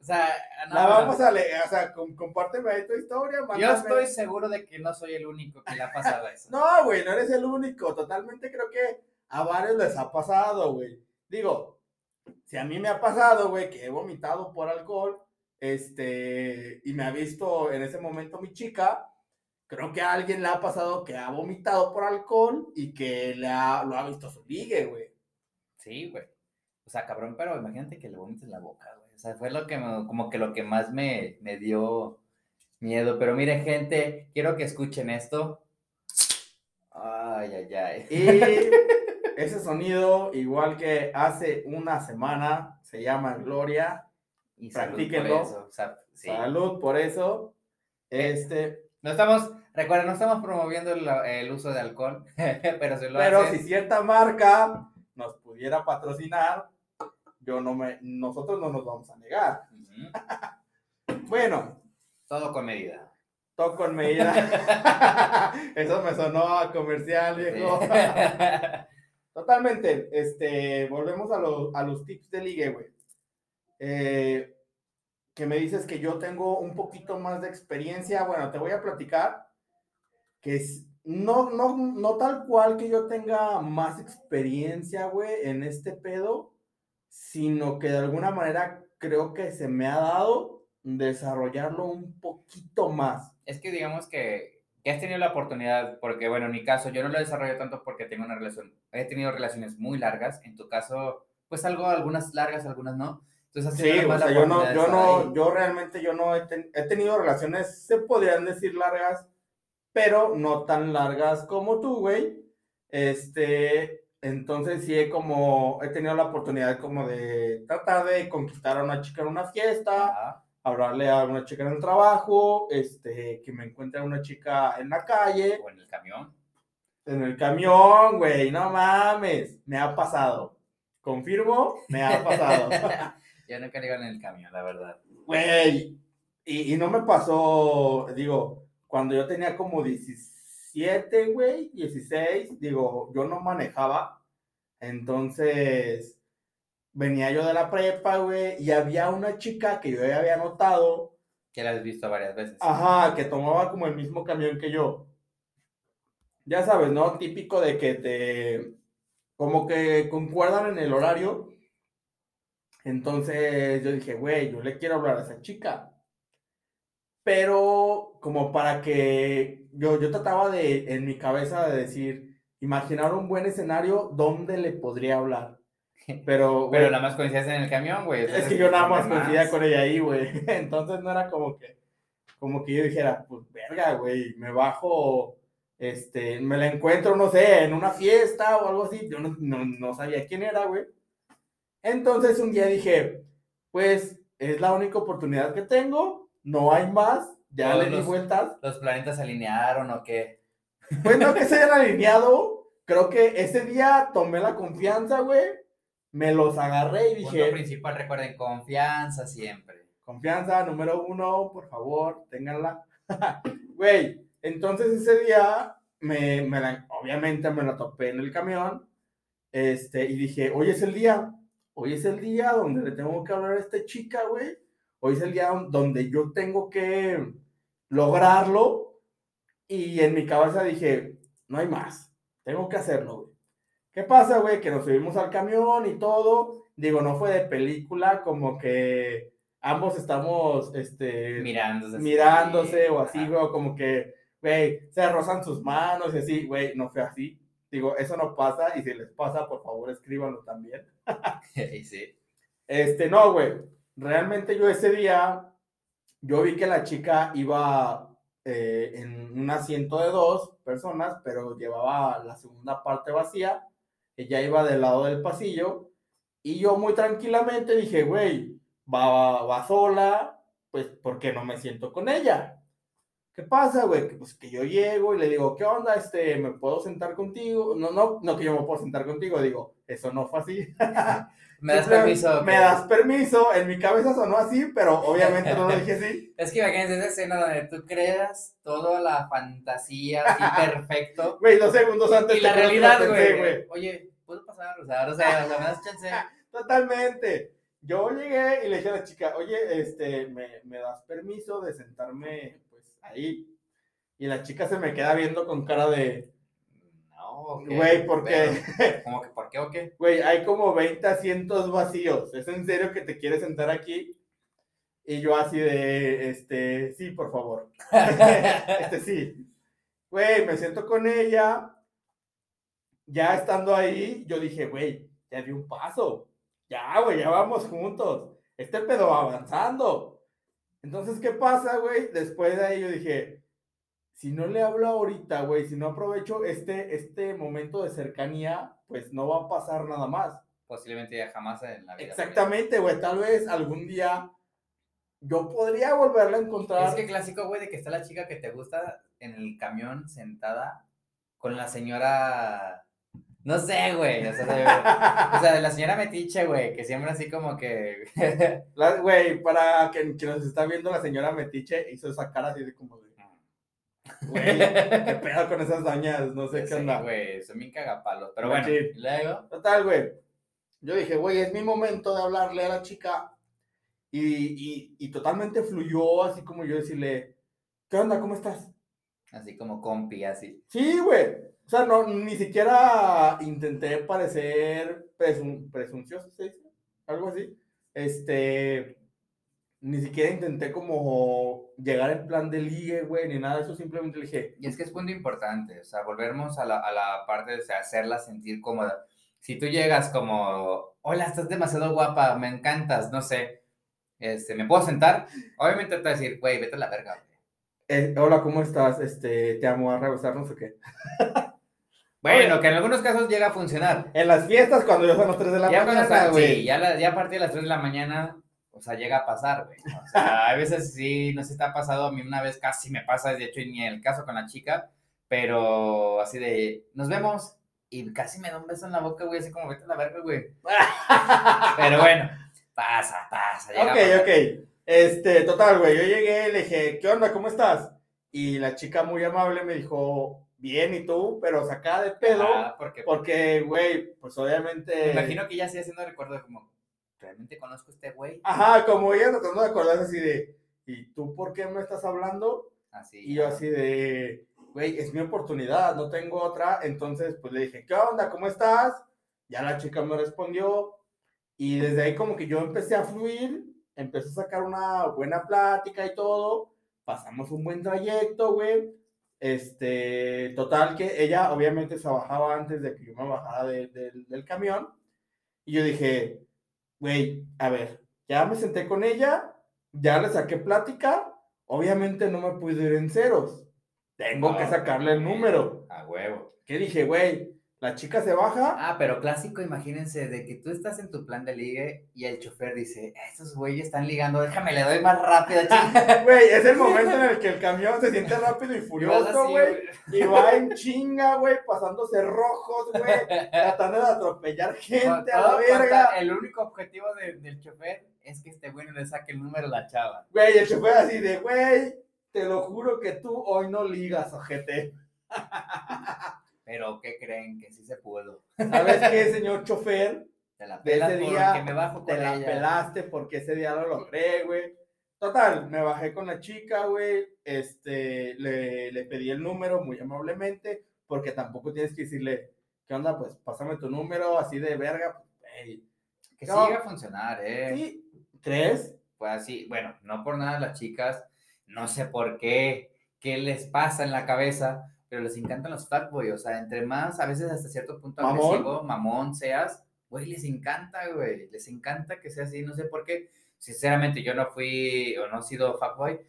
O sea, no, La vamos a leer, o sea, com- compárteme ahí tu historia, Yo mándame. estoy seguro de que no soy el único que le ha pasado eso. No, güey, no eres el único. Totalmente creo que a varios les ha pasado, güey. Digo, si a mí me ha pasado, güey, que he vomitado por alcohol, este, y me ha visto en ese momento mi chica, creo que a alguien le ha pasado que ha vomitado por alcohol y que le ha, lo ha visto su ligue, güey. Sí, güey. O sea, cabrón, pero imagínate que le vomites la boca, güey. O sea, fue lo que me- como que lo que más me, me dio miedo. Pero miren, gente, quiero que escuchen esto. Ay, ay, ay. Y ese sonido, igual que hace una semana, se llama Gloria. Y salud por practíquenlo. eso, o sea, sí. Salud por eso. Este, No estamos, recuerden, no estamos promoviendo el, el uso de alcohol, pero si lo Pero hacen, si cierta marca nos pudiera patrocinar, yo no me, nosotros no nos vamos a negar. Bueno, todo con medida. toco en medida. Eso me sonó a comercial, viejo. Sí. Totalmente. Este, volvemos a, los- a los tips de ligue, güey. Eh, que me dices que yo tengo un poquito más de experiencia. Bueno, te voy a platicar que es, no, no, no tal cual que yo tenga más experiencia, güey, en este pedo, sino que de alguna manera creo que se me ha dado desarrollarlo un poquito más. Es que digamos que, que has tenido la oportunidad, porque bueno, en mi caso yo no lo desarrollo tanto porque tengo una relación, he tenido relaciones muy largas, en tu caso, pues algo, algunas largas, algunas no. Entonces, Sí, o sea, yo no, yo no, ahí. yo realmente yo no he, ten- he tenido relaciones, se podrían decir largas, pero no tan largas como tú, güey. Este, entonces sí he como, he tenido la oportunidad como de tratar de conquistar a una chica en una fiesta, Ajá. hablarle a una chica en el trabajo, este, que me encuentre a una chica en la calle, O en el camión. en el camión, güey, no mames, me ha pasado. Confirmo, me ha pasado. yo nunca iba en el camión, la verdad. Güey, y, y no me pasó, digo, cuando yo tenía como 17, güey, 16, digo, yo no manejaba, entonces venía yo de la prepa, güey, y había una chica que yo ya había notado, Que la has visto varias veces. ajá, que tomaba como el mismo camión que yo. Ya sabes, ¿no? Típico de que te, como que concuerdan en el horario. Entonces yo dije, güey, yo le quiero hablar a esa chica. Pero como para que yo, yo trataba de, en mi cabeza, de decir, imaginar un buen escenario donde le podría hablar. Pero, güey, Pero nada más coincidías en el camión, güey. es que yo nada más coincidía con ella ahí, güey. Entonces no era como que, como que yo dijera, pues verga, güey, me bajo, este, me la encuentro, no sé, en una fiesta o algo así. Yo no, no, no sabía quién era, güey. Entonces un día dije, pues es la única oportunidad que tengo, no hay más, ya Todos le di los- vueltas. ¿Los planetas se alinearon o qué? Pues no que se hayan alineado, creo que ese día tomé la confianza, güey, me los agarré y Punto dije, principal, recuerden, confianza siempre. Confianza, número uno, por favor, ténganla. Güey, entonces ese día, me, me la- obviamente me la topé en el camión, este, y dije, hoy es el día, hoy es el día donde le tengo que hablar a esta chica, güey, hoy es el día don- donde yo tengo que lograrlo, y en mi cabeza dije, no hay más, tengo que hacerlo, güey. ¿Qué pasa, güey? Que nos subimos al camión y todo, digo, no fue de película, como que ambos estamos, este, Mirándose. así. mirándose o así, güey, o como que, güey, se rozan sus manos y así, güey, no fue así. Digo, eso no pasa y si les pasa, por favor, escríbanlo también. Sí. Este, no, güey, realmente yo ese día, yo vi que la chica iba eh, en un asiento de dos personas, pero llevaba la segunda parte vacía. Ella iba del lado del pasillo y yo muy tranquilamente dije, güey, va, va sola, pues, ¿por qué no me siento con ella? ¿Qué pasa, güey? Que, Pues que yo llego y le digo, ¿qué onda? Este, ¿me puedo sentar contigo? No, no, no que yo me puedo sentar contigo, digo, eso no fue así. ¿Me das permiso? Me das permiso. En mi cabeza sonó así, pero obviamente no lo dije así. Es que imagínense esa escena donde tú creas toda la fantasía así perfecto. Güey, dos segundos antes. y la realidad, güey. Oye, ¿puedo pasar? O sea, o sea, ¿me das chance? Totalmente. Yo llegué y le dije a la chica, oye, este, ¿me, me das permiso de sentarme, ahí? Y la chica se me queda viendo con cara de, No, güey, ¿por qué? pero, ¿Cómo que por qué o qué? Güey, hay como 20 asientos vacíos. ¿Es en serio que te quieres sentar aquí? Y yo así de, este, sí, por favor. este sí. Güey, me siento con ella. Ya estando ahí, yo dije, güey, ya di un paso. Ya, güey, ya vamos juntos. Este pedo va avanzando. Entonces, ¿qué pasa, güey? Después de ahí yo dije, si no le hablo ahorita, güey, si no aprovecho este, este momento de cercanía, pues no va a pasar nada más. Posiblemente ya jamás en la vida. Exactamente, güey, tal vez algún día yo podría volverla a encontrar. Es que clásico, güey, de que está la chica que te gusta en el camión sentada con la señora. No sé, güey. O sea, o sea, de la señora Metiche, güey, que siempre así como que. Güey, para quien, quien nos está viendo, la señora Metiche hizo esa cara así de como de, güey, qué pedo con esas dañas, no sé qué onda. güey, son bien cagapalos. Pero bueno, luego. Total, güey. Yo dije, güey, es mi momento de hablarle a la chica. Y, y, y totalmente fluyó, así como yo decirle, ¿qué onda? ¿Cómo estás? Así como compi, así. Sí, güey. O sea, no, ni siquiera intenté parecer presun- presuncioso, ¿se dice? Algo así. Este, ni siquiera intenté como llegar en plan de ligue, güey, ni nada de eso, simplemente le dije, Y es que es punto importante, o sea, volvernos a la, a la parte de o sea, hacerla sentir cómoda. Si tú llegas como, hola, estás demasiado guapa, me encantas, no sé, este, ¿me puedo sentar? Obviamente te va a decir, güey, vete a la verga. güey". "Eh, hola, ¿cómo estás? Este, te amo a regresarnos o qué. Bueno, que en algunos casos llega a funcionar. En las fiestas, cuando ya son las 3 de la Ya, mañana, güey. sí, ya, la- ya a partir de las 3 de la mañana, o sea, llega a pasar, güey. O sea, a veces sí, no sé si te ha pasado, a mí una vez casi me pasa, de hecho, ni el caso con la chica, pero así de, nos vemos, y casi me da un beso en la boca, güey, así como, vete a la verga, güey. Pero bueno, pasa, pasa. llega a Ok, pasar. ok. Este, total, güey. Yo llegué le dije, ¿qué onda? ¿Cómo estás? Y la chica muy amable me dijo, bien, ¿y tú? Pero sacada de pedo. Ah, porque Porque, güey, pues obviamente. me imagino que ya sí haciendo recuerdo de como, ¿realmente conozco a este güey? Ajá, como ella tratando de acordarse así de, ¿y tú por qué me estás hablando? Así. Y yo así de, güey, es mi oportunidad, no tengo otra. Entonces, pues le dije, ¿qué onda? ¿Cómo estás? Ya la chica me respondió. Y desde ahí como que yo empecé a fluir, empecé a sacar una buena plática y todo. Pasamos un buen trayecto, güey. Este, total que ella obviamente se bajaba antes de que yo me bajara de- del- del camión. Y yo dije, güey, a ver, ya me senté con ella, ya le saqué plática, obviamente no me pude ir en ceros. Tengo que Ah, sacarle el número. A huevo. ¿Qué dije, güey? La chica se baja. Ah, pero clásico, imagínense, de que tú estás en tu plan de ligue y el chofer dice, estos güeyes están ligando, déjame, le doy más rápido, chinga. Güey, es el momento en el que el camión se siente rápido y furioso, güey. Y va en chinga, güey, pasándose rojos, güey. Tratando de atropellar gente a la verga. El único objetivo de- del chofer es que este güey no le saque el número a la chava. Güey, el chofer así de, güey, te lo juro que tú hoy no ligas, ojete. Pero, ¿qué creen? Que sí se pudo. ¿Sabes qué, señor chofer? Te la De ese día porque me bajo Te la ella. pelaste porque ese día lo logré, güey. Total, me bajé con la chica, güey. Este, le, le pedí el número muy amablemente, porque tampoco tienes que decirle, ¿qué onda? Pues pásame tu número, así de verga. Güey. Que No. siga a funcionar, ¿eh? Sí, ¿crees? Pues así, bueno, no por nada las chicas, no sé por qué, qué les pasa en la cabeza, pero les encantan los fuckboy, o sea, entre más, a veces hasta cierto punto Mamón. agresivo, mamón seas, güey, les encanta, güey, les encanta que sea así, no sé por qué, sinceramente yo no fui o no he sido fuckboy,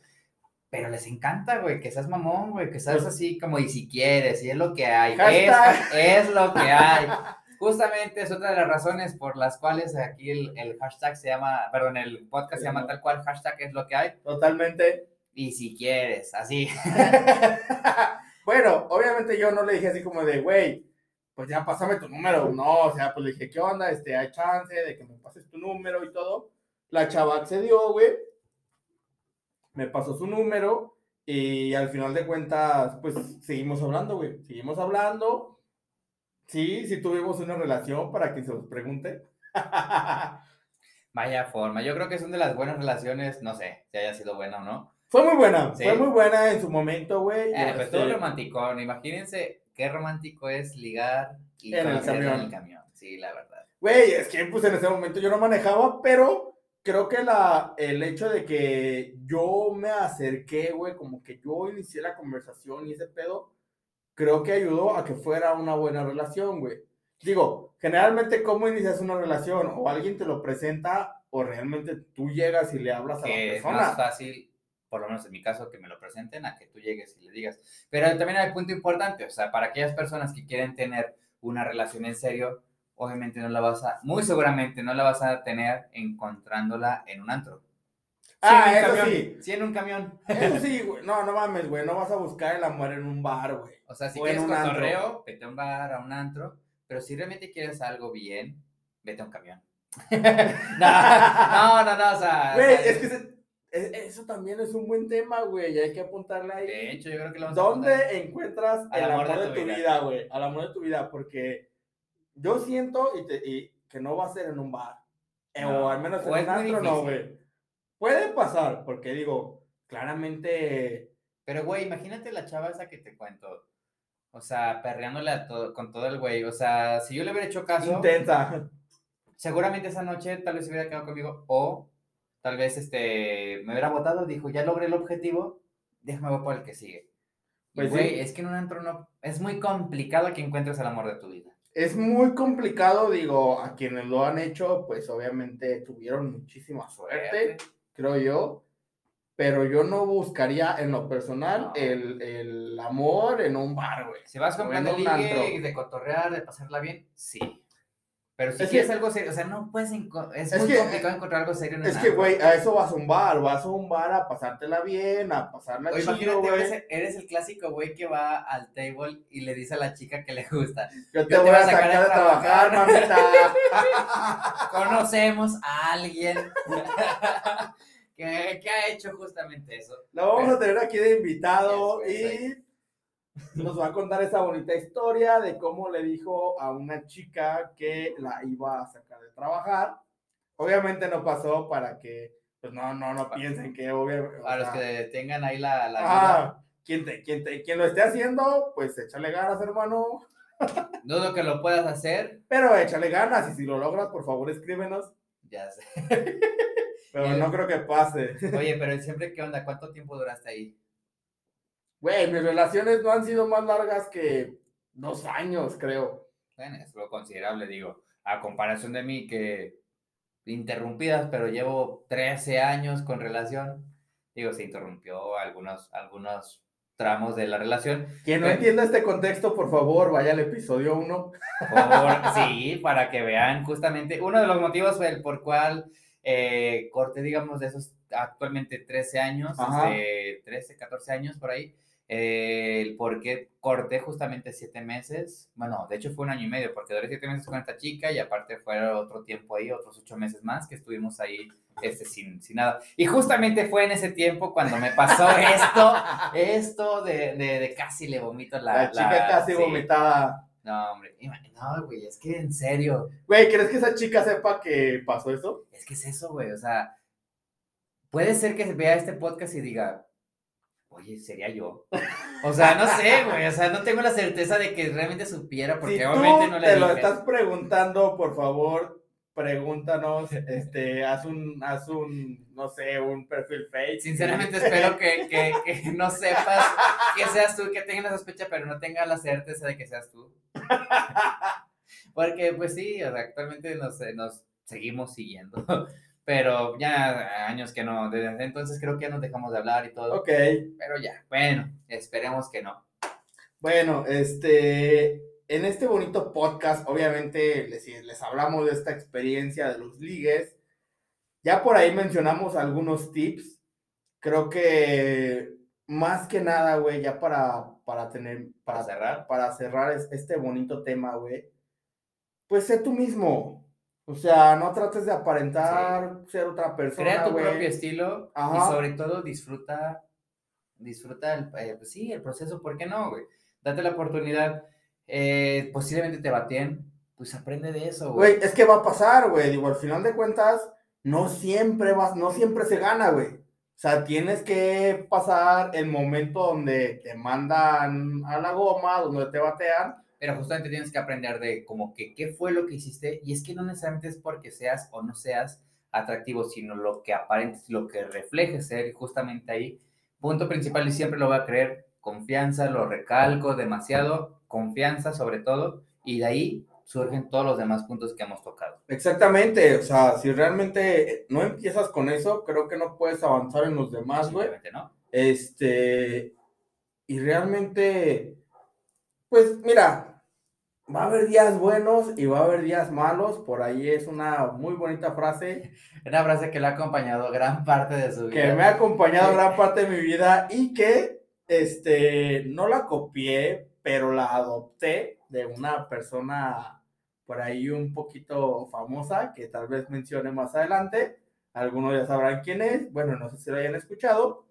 pero les encanta, güey, que seas mamón, güey, que seas Pues- así como y si quieres, y es lo que hay, es, es lo que hay. Justamente es otra de las razones por las cuales aquí el, el hashtag se llama, perdón, el podcast se llama tal cual, hashtag es lo que hay, Totalmente. y si quieres, así. bueno, obviamente yo no le dije así como de, güey, pues ya pásame tu número. No, o sea, pues le dije, ¿qué onda? Este, hay chance de que me pases tu número y todo. La chava accedió, güey. Me pasó su número y al final de cuentas, pues seguimos hablando, güey. Seguimos hablando. Sí, sí tuvimos una relación para quien se los pregunte. Vaya forma, yo creo que una de las buenas relaciones, no sé si haya sido buena o no. Fue muy buena, Sí. fue muy buena en su momento, güey. Eh, pues Este, todo romántico, imagínense qué romántico es ligar y En el camión. en el camión, sí, la verdad. Güey, es que pues en ese momento yo no manejaba, pero creo que la, el hecho de que yo me acerqué, güey, como que yo inicié la conversación y ese pedo, creo que ayudó a que fuera una buena relación, güey. Digo, generalmente, ¿cómo inicias una relación? O alguien te lo presenta, o realmente tú llegas y le hablas a la que es persona. más fácil, por lo menos en mi caso, que me lo presenten a que tú llegues y le digas. Pero también hay un punto importante, o sea, para aquellas personas que quieren tener una relación en serio, obviamente no la vas a, muy seguramente no la vas a tener encontrándola en un antro. Ah, en un eso camión, sí. Sí, en un camión. Eso sí, güey. No, no mames, güey. No vas a buscar el amor en un bar, güey. O sea, si O quieres un antro. cotorreo, vete a un bar, a un antro, pero si realmente quieres algo bien, vete a un camión. no, no, no, o sea... Güey, es que se- eso también es un buen tema, güey. Hay que apuntarle ahí. De hecho, yo creo que lo vamos a. ¿Dónde encuentras Al el amor amor, de de tu vida. vida, güey? Al amor de tu vida, porque yo siento y te- y que no va a ser en un bar. eh, No, o al menos en un antro, no, güey. Puede pasar, porque digo, claramente. Pero, güey, imagínate la chava esa que te cuento. O sea, perreándole a todo, con todo el güey. O sea, si yo le hubiera hecho caso, Intensa. seguramente esa noche tal vez se hubiera quedado conmigo o tal vez este, me hubiera votado, dijo, ya logré el objetivo, déjame voy por el que sigue. Y, Pues güey, sí. es que en un antro no, es muy complicado que encuentres el amor de tu vida. Es muy complicado, digo, a quienes lo han hecho, pues obviamente tuvieron muchísima suerte, creo yo. Pero yo no buscaría en lo personal No. el, el amor en un bar, güey. Si vas con plan ligue, de cotorrear, de pasarla bien, sí. Pero si Es quieres que- algo serio, o sea, no puedes, es, Es muy que- complicado encontrar algo serio en Es que, güey, a eso vas a un bar, vas a un bar a pasártela bien, a pasarla chido, imagínate, eres, eres el clásico güey que va al table y le dice a la chica que le gusta. Yo te yo te voy a sacar de trabajar, trabajar. mamita. Conocemos a alguien que, que ha hecho justamente eso. Lo vamos a tener aquí de invitado Yes, y nos va a contar esa bonita historia de cómo le dijo a una chica que la iba a sacar de trabajar. Obviamente no pasó para que, pues no, no, no piensen que obviamente. A los que tengan ahí la, la Ah, quien, te, quien, te, quien lo esté haciendo, pues échale ganas, hermano. dudo que lo puedas hacer. Pero échale ganas y si lo logras, por favor, escríbenos. Ya sé. Pero Bien. no creo que pase. Oye, pero siempre, ¿qué onda? ¿Cuánto tiempo duraste ahí? Güey, mis relaciones no han sido más largas que dos años, creo. Bueno, es lo considerable, digo, a comparación de mí que interrumpidas, pero llevo 13 años con relación, digo, se interrumpió algunos, algunos tramos de la relación. Quien no Güey. entienda este contexto, por favor, vaya al episodio 1. Por- sí, para que vean justamente, uno de los motivos fue el por cual eh, corté, digamos, de esos actualmente 13 años, este, 13, 14 años por ahí, eh, el por qué corté justamente 7 meses, bueno, de hecho fue un año y medio, porque duré 7 meses con esta chica y aparte fue otro tiempo ahí, otros 8 meses más que estuvimos ahí este, sin, sin nada. Y justamente fue en ese tiempo cuando me pasó esto, esto de, de, de casi le vomito la... La, chica casi sí. vomitada. No, hombre, no, güey, es que en serio, Güey, ¿crees que esa chica sepa que pasó eso? es que es eso, güey, o sea, puede ser que vea este podcast y diga, oye, sería yo. O sea, no sé, güey, o sea, no tengo la certeza de que realmente supiera, porque si obviamente tú no le te lo estás preguntando, por favor, pregúntanos, este, haz un, haz un, no sé, un perfil fake. Sinceramente espero que, que, que no sepas que seas tú, que tengas la sospecha, pero no tengas la certeza de que seas tú. Porque, pues sí, o sea, actualmente nos, eh, nos seguimos siguiendo, pero ya años que no, desde entonces creo que ya nos dejamos de hablar y todo, Ok, pero ya, bueno, esperemos que no. bueno, este, en este bonito podcast, obviamente les, les hablamos de esta experiencia de los ligues. Ya por ahí mencionamos algunos tips. Creo que más que nada, güey, ya para, para tener, Para cerrar. para cerrar es- este bonito tema, güey, pues sé tú mismo. O sea, no trates de aparentar ser otra persona, Crea tu güey. propio estilo Ajá. y sobre todo disfruta, disfruta, el, eh, pues sí, el proceso, ¿por qué no, güey? Date la oportunidad, eh, posiblemente te baten, pues aprende de eso, güey. Güey, es que va a pasar, güey. Digo, al final de cuentas, no siempre vas, no siempre se gana, güey. O sea, tienes que pasar el momento donde te mandan a la goma, donde te batean. Pero justamente tienes que aprender de como que qué fue lo que hiciste y es que no necesariamente es porque seas o no seas atractivo, sino lo que aparentes, lo que reflejes ser y justamente ahí. Punto principal y siempre lo voy a creer, confianza, lo recalco demasiado, confianza sobre todo y de ahí surgen todos los demás puntos que hemos tocado. Exactamente, o sea, si realmente no empiezas con eso, creo que no puedes avanzar en los demás, güey. ¿no? Este, y realmente, pues mira, va a haber días buenos y va a haber días malos, por ahí es una muy bonita frase. Una frase que le ha acompañado gran parte de su vida. que me ha acompañado gran parte de mi vida y que, este, no la copié, pero la adopté de una persona por ahí un poquito famosa, que tal vez mencione más adelante, algunos ya sabrán quién es, bueno, no sé si lo hayan escuchado,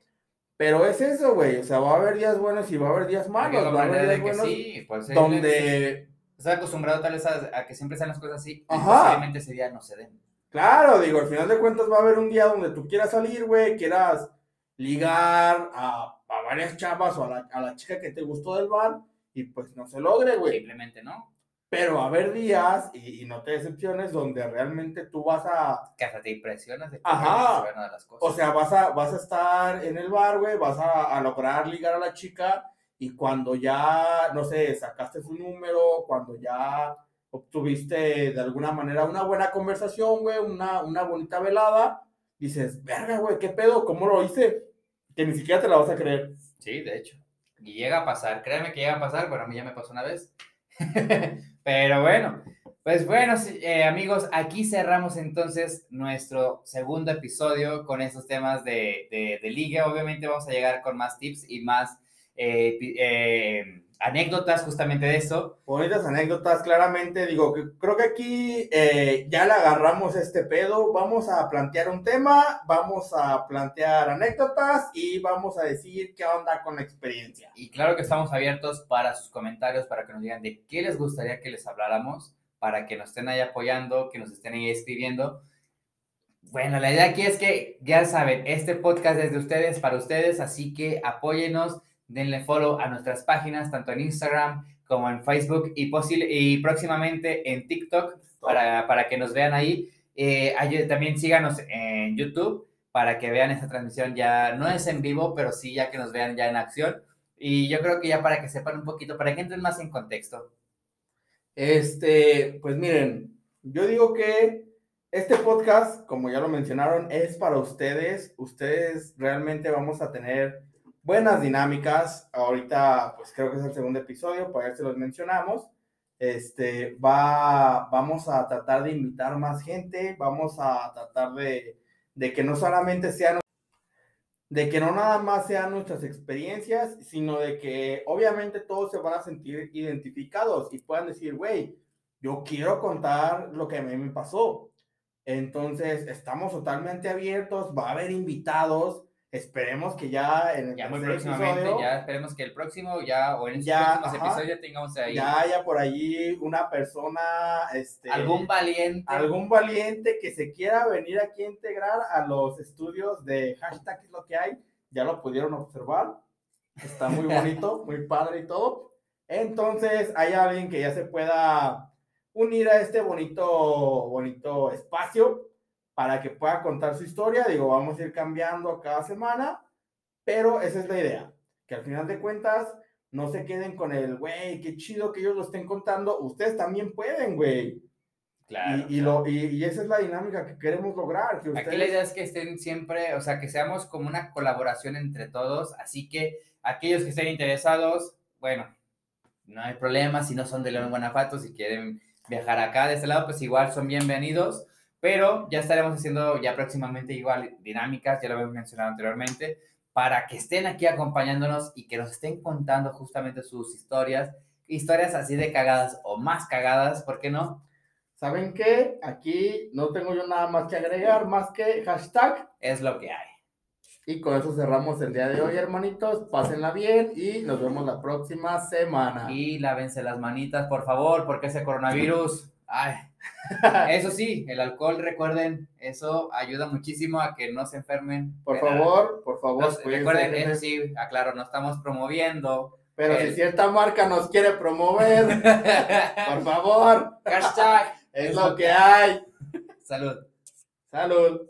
pero es eso, güey, o sea, va a haber días buenos y va a haber días malos, lo va a haber días buenos sí, pues, donde, Está acostumbrado tal vez a, a que siempre sean las cosas así y posiblemente ese día no se den. claro, digo, al final de cuentas va a haber un día donde tú quieras salir, güey, quieras ligar a, a varias chavas o a la, a la chica que te gustó del bar y pues no se logre, güey. Simplemente no. pero va a haber días, y, y no te decepciones, donde realmente tú vas a, Que hasta te impresionas de Ajá. de las cosas. o sea, vas a, vas a estar en el bar, güey, vas a, a lograr ligar a la chica, y cuando ya, no sé, sacaste su número, cuando ya obtuviste de alguna manera una buena conversación, güey, una, una bonita velada, dices, verga, güey, ¿qué pedo? ¿Cómo lo hice? Que ni siquiera te la vas a creer. Sí, de hecho. Y llega a pasar, créeme que llega a pasar, bueno, a mí ya me pasó una vez. Pero bueno, pues bueno, eh, amigos, aquí cerramos entonces nuestro segundo episodio con estos temas de, de, de liga. Obviamente vamos a llegar con más tips y más eh, eh, anécdotas justamente de eso. Bonitas anécdotas, claramente, digo, que creo que aquí eh, ya le agarramos este pedo, vamos a plantear un tema, vamos a plantear anécdotas y vamos a decir qué onda con la experiencia. Y claro que estamos abiertos para sus comentarios, para que nos digan de qué les gustaría que les habláramos, para que nos estén ahí apoyando, que nos estén ahí escribiendo. Bueno, la idea aquí es que, ya saben, este podcast es de ustedes, para ustedes, así que apóyenos, denle follow a nuestras páginas, tanto en Instagram como en Facebook y, posible, y próximamente en TikTok, para, para que nos vean ahí. Eh, también síganos en YouTube para que vean esta transmisión ya, no es en vivo, pero sí ya que nos vean ya en acción. Y yo creo que ya para que sepan un poquito, para que entren más en contexto. Este, pues miren, yo digo que este podcast, como ya lo mencionaron, es para ustedes. Ustedes realmente vamos a tener buenas dinámicas. Ahorita, pues creo que es el segundo episodio, para ver si los mencionamos. Este, va, vamos a tratar de invitar más gente, vamos a tratar de, de que no solamente sean, de que no nada más sean nuestras experiencias, sino de que obviamente todos se van a sentir identificados y puedan decir, güey, yo quiero contar lo que a mí me pasó. Entonces, estamos totalmente abiertos, va a haber invitados, esperemos que ya en el Ya muy próximamente, episodio ya esperemos que el próximo, ya, o en próximos ajá. episodios ya tengamos ahí ya haya por allí una persona, este, algún valiente. algún valiente que se quiera venir aquí a integrar a los estudios de hashtag es lo que hay, ya lo pudieron observar, está muy bonito, muy padre y todo. Entonces, hay alguien que ya se pueda unir a este bonito, bonito espacio para que pueda contar su historia. Digo, vamos a ir cambiando cada semana, pero esa es la idea, que al final de cuentas no se queden con el, güey, qué chido que ellos lo estén contando, ustedes también pueden, güey. Claro, Y, y claro. lo, y, y esa es la dinámica que queremos lograr. Que Aquí la ustedes, idea es que estén siempre, o sea, que seamos como una colaboración entre todos, así que aquellos que estén interesados, bueno, no hay problema, si no son de León, Guanajuato, si quieren viajar acá de este lado, pues igual son bienvenidos, pero ya estaremos haciendo ya próximamente igual dinámicas, ya lo habíamos mencionado anteriormente, para que estén aquí acompañándonos y que nos estén contando justamente sus historias, historias así de cagadas o más cagadas, ¿por qué no? ¿saben qué? Aquí no tengo yo nada más que agregar, más que hashtag. Es lo que hay. Y con eso cerramos el día de hoy, hermanitos. Pásenla bien y nos vemos la próxima semana. Y lávense las manitas, por favor, porque ese coronavirus, ay, eso sí, el alcohol, recuerden, eso ayuda muchísimo a que no se enfermen. Por ¿verdad? favor, por favor, Nos- recuerden, eso sí, aclaro, no estamos promoviendo. Pero el- si cierta marca nos quiere promover, por favor, Hashtag es lo que hay. salud. Salud.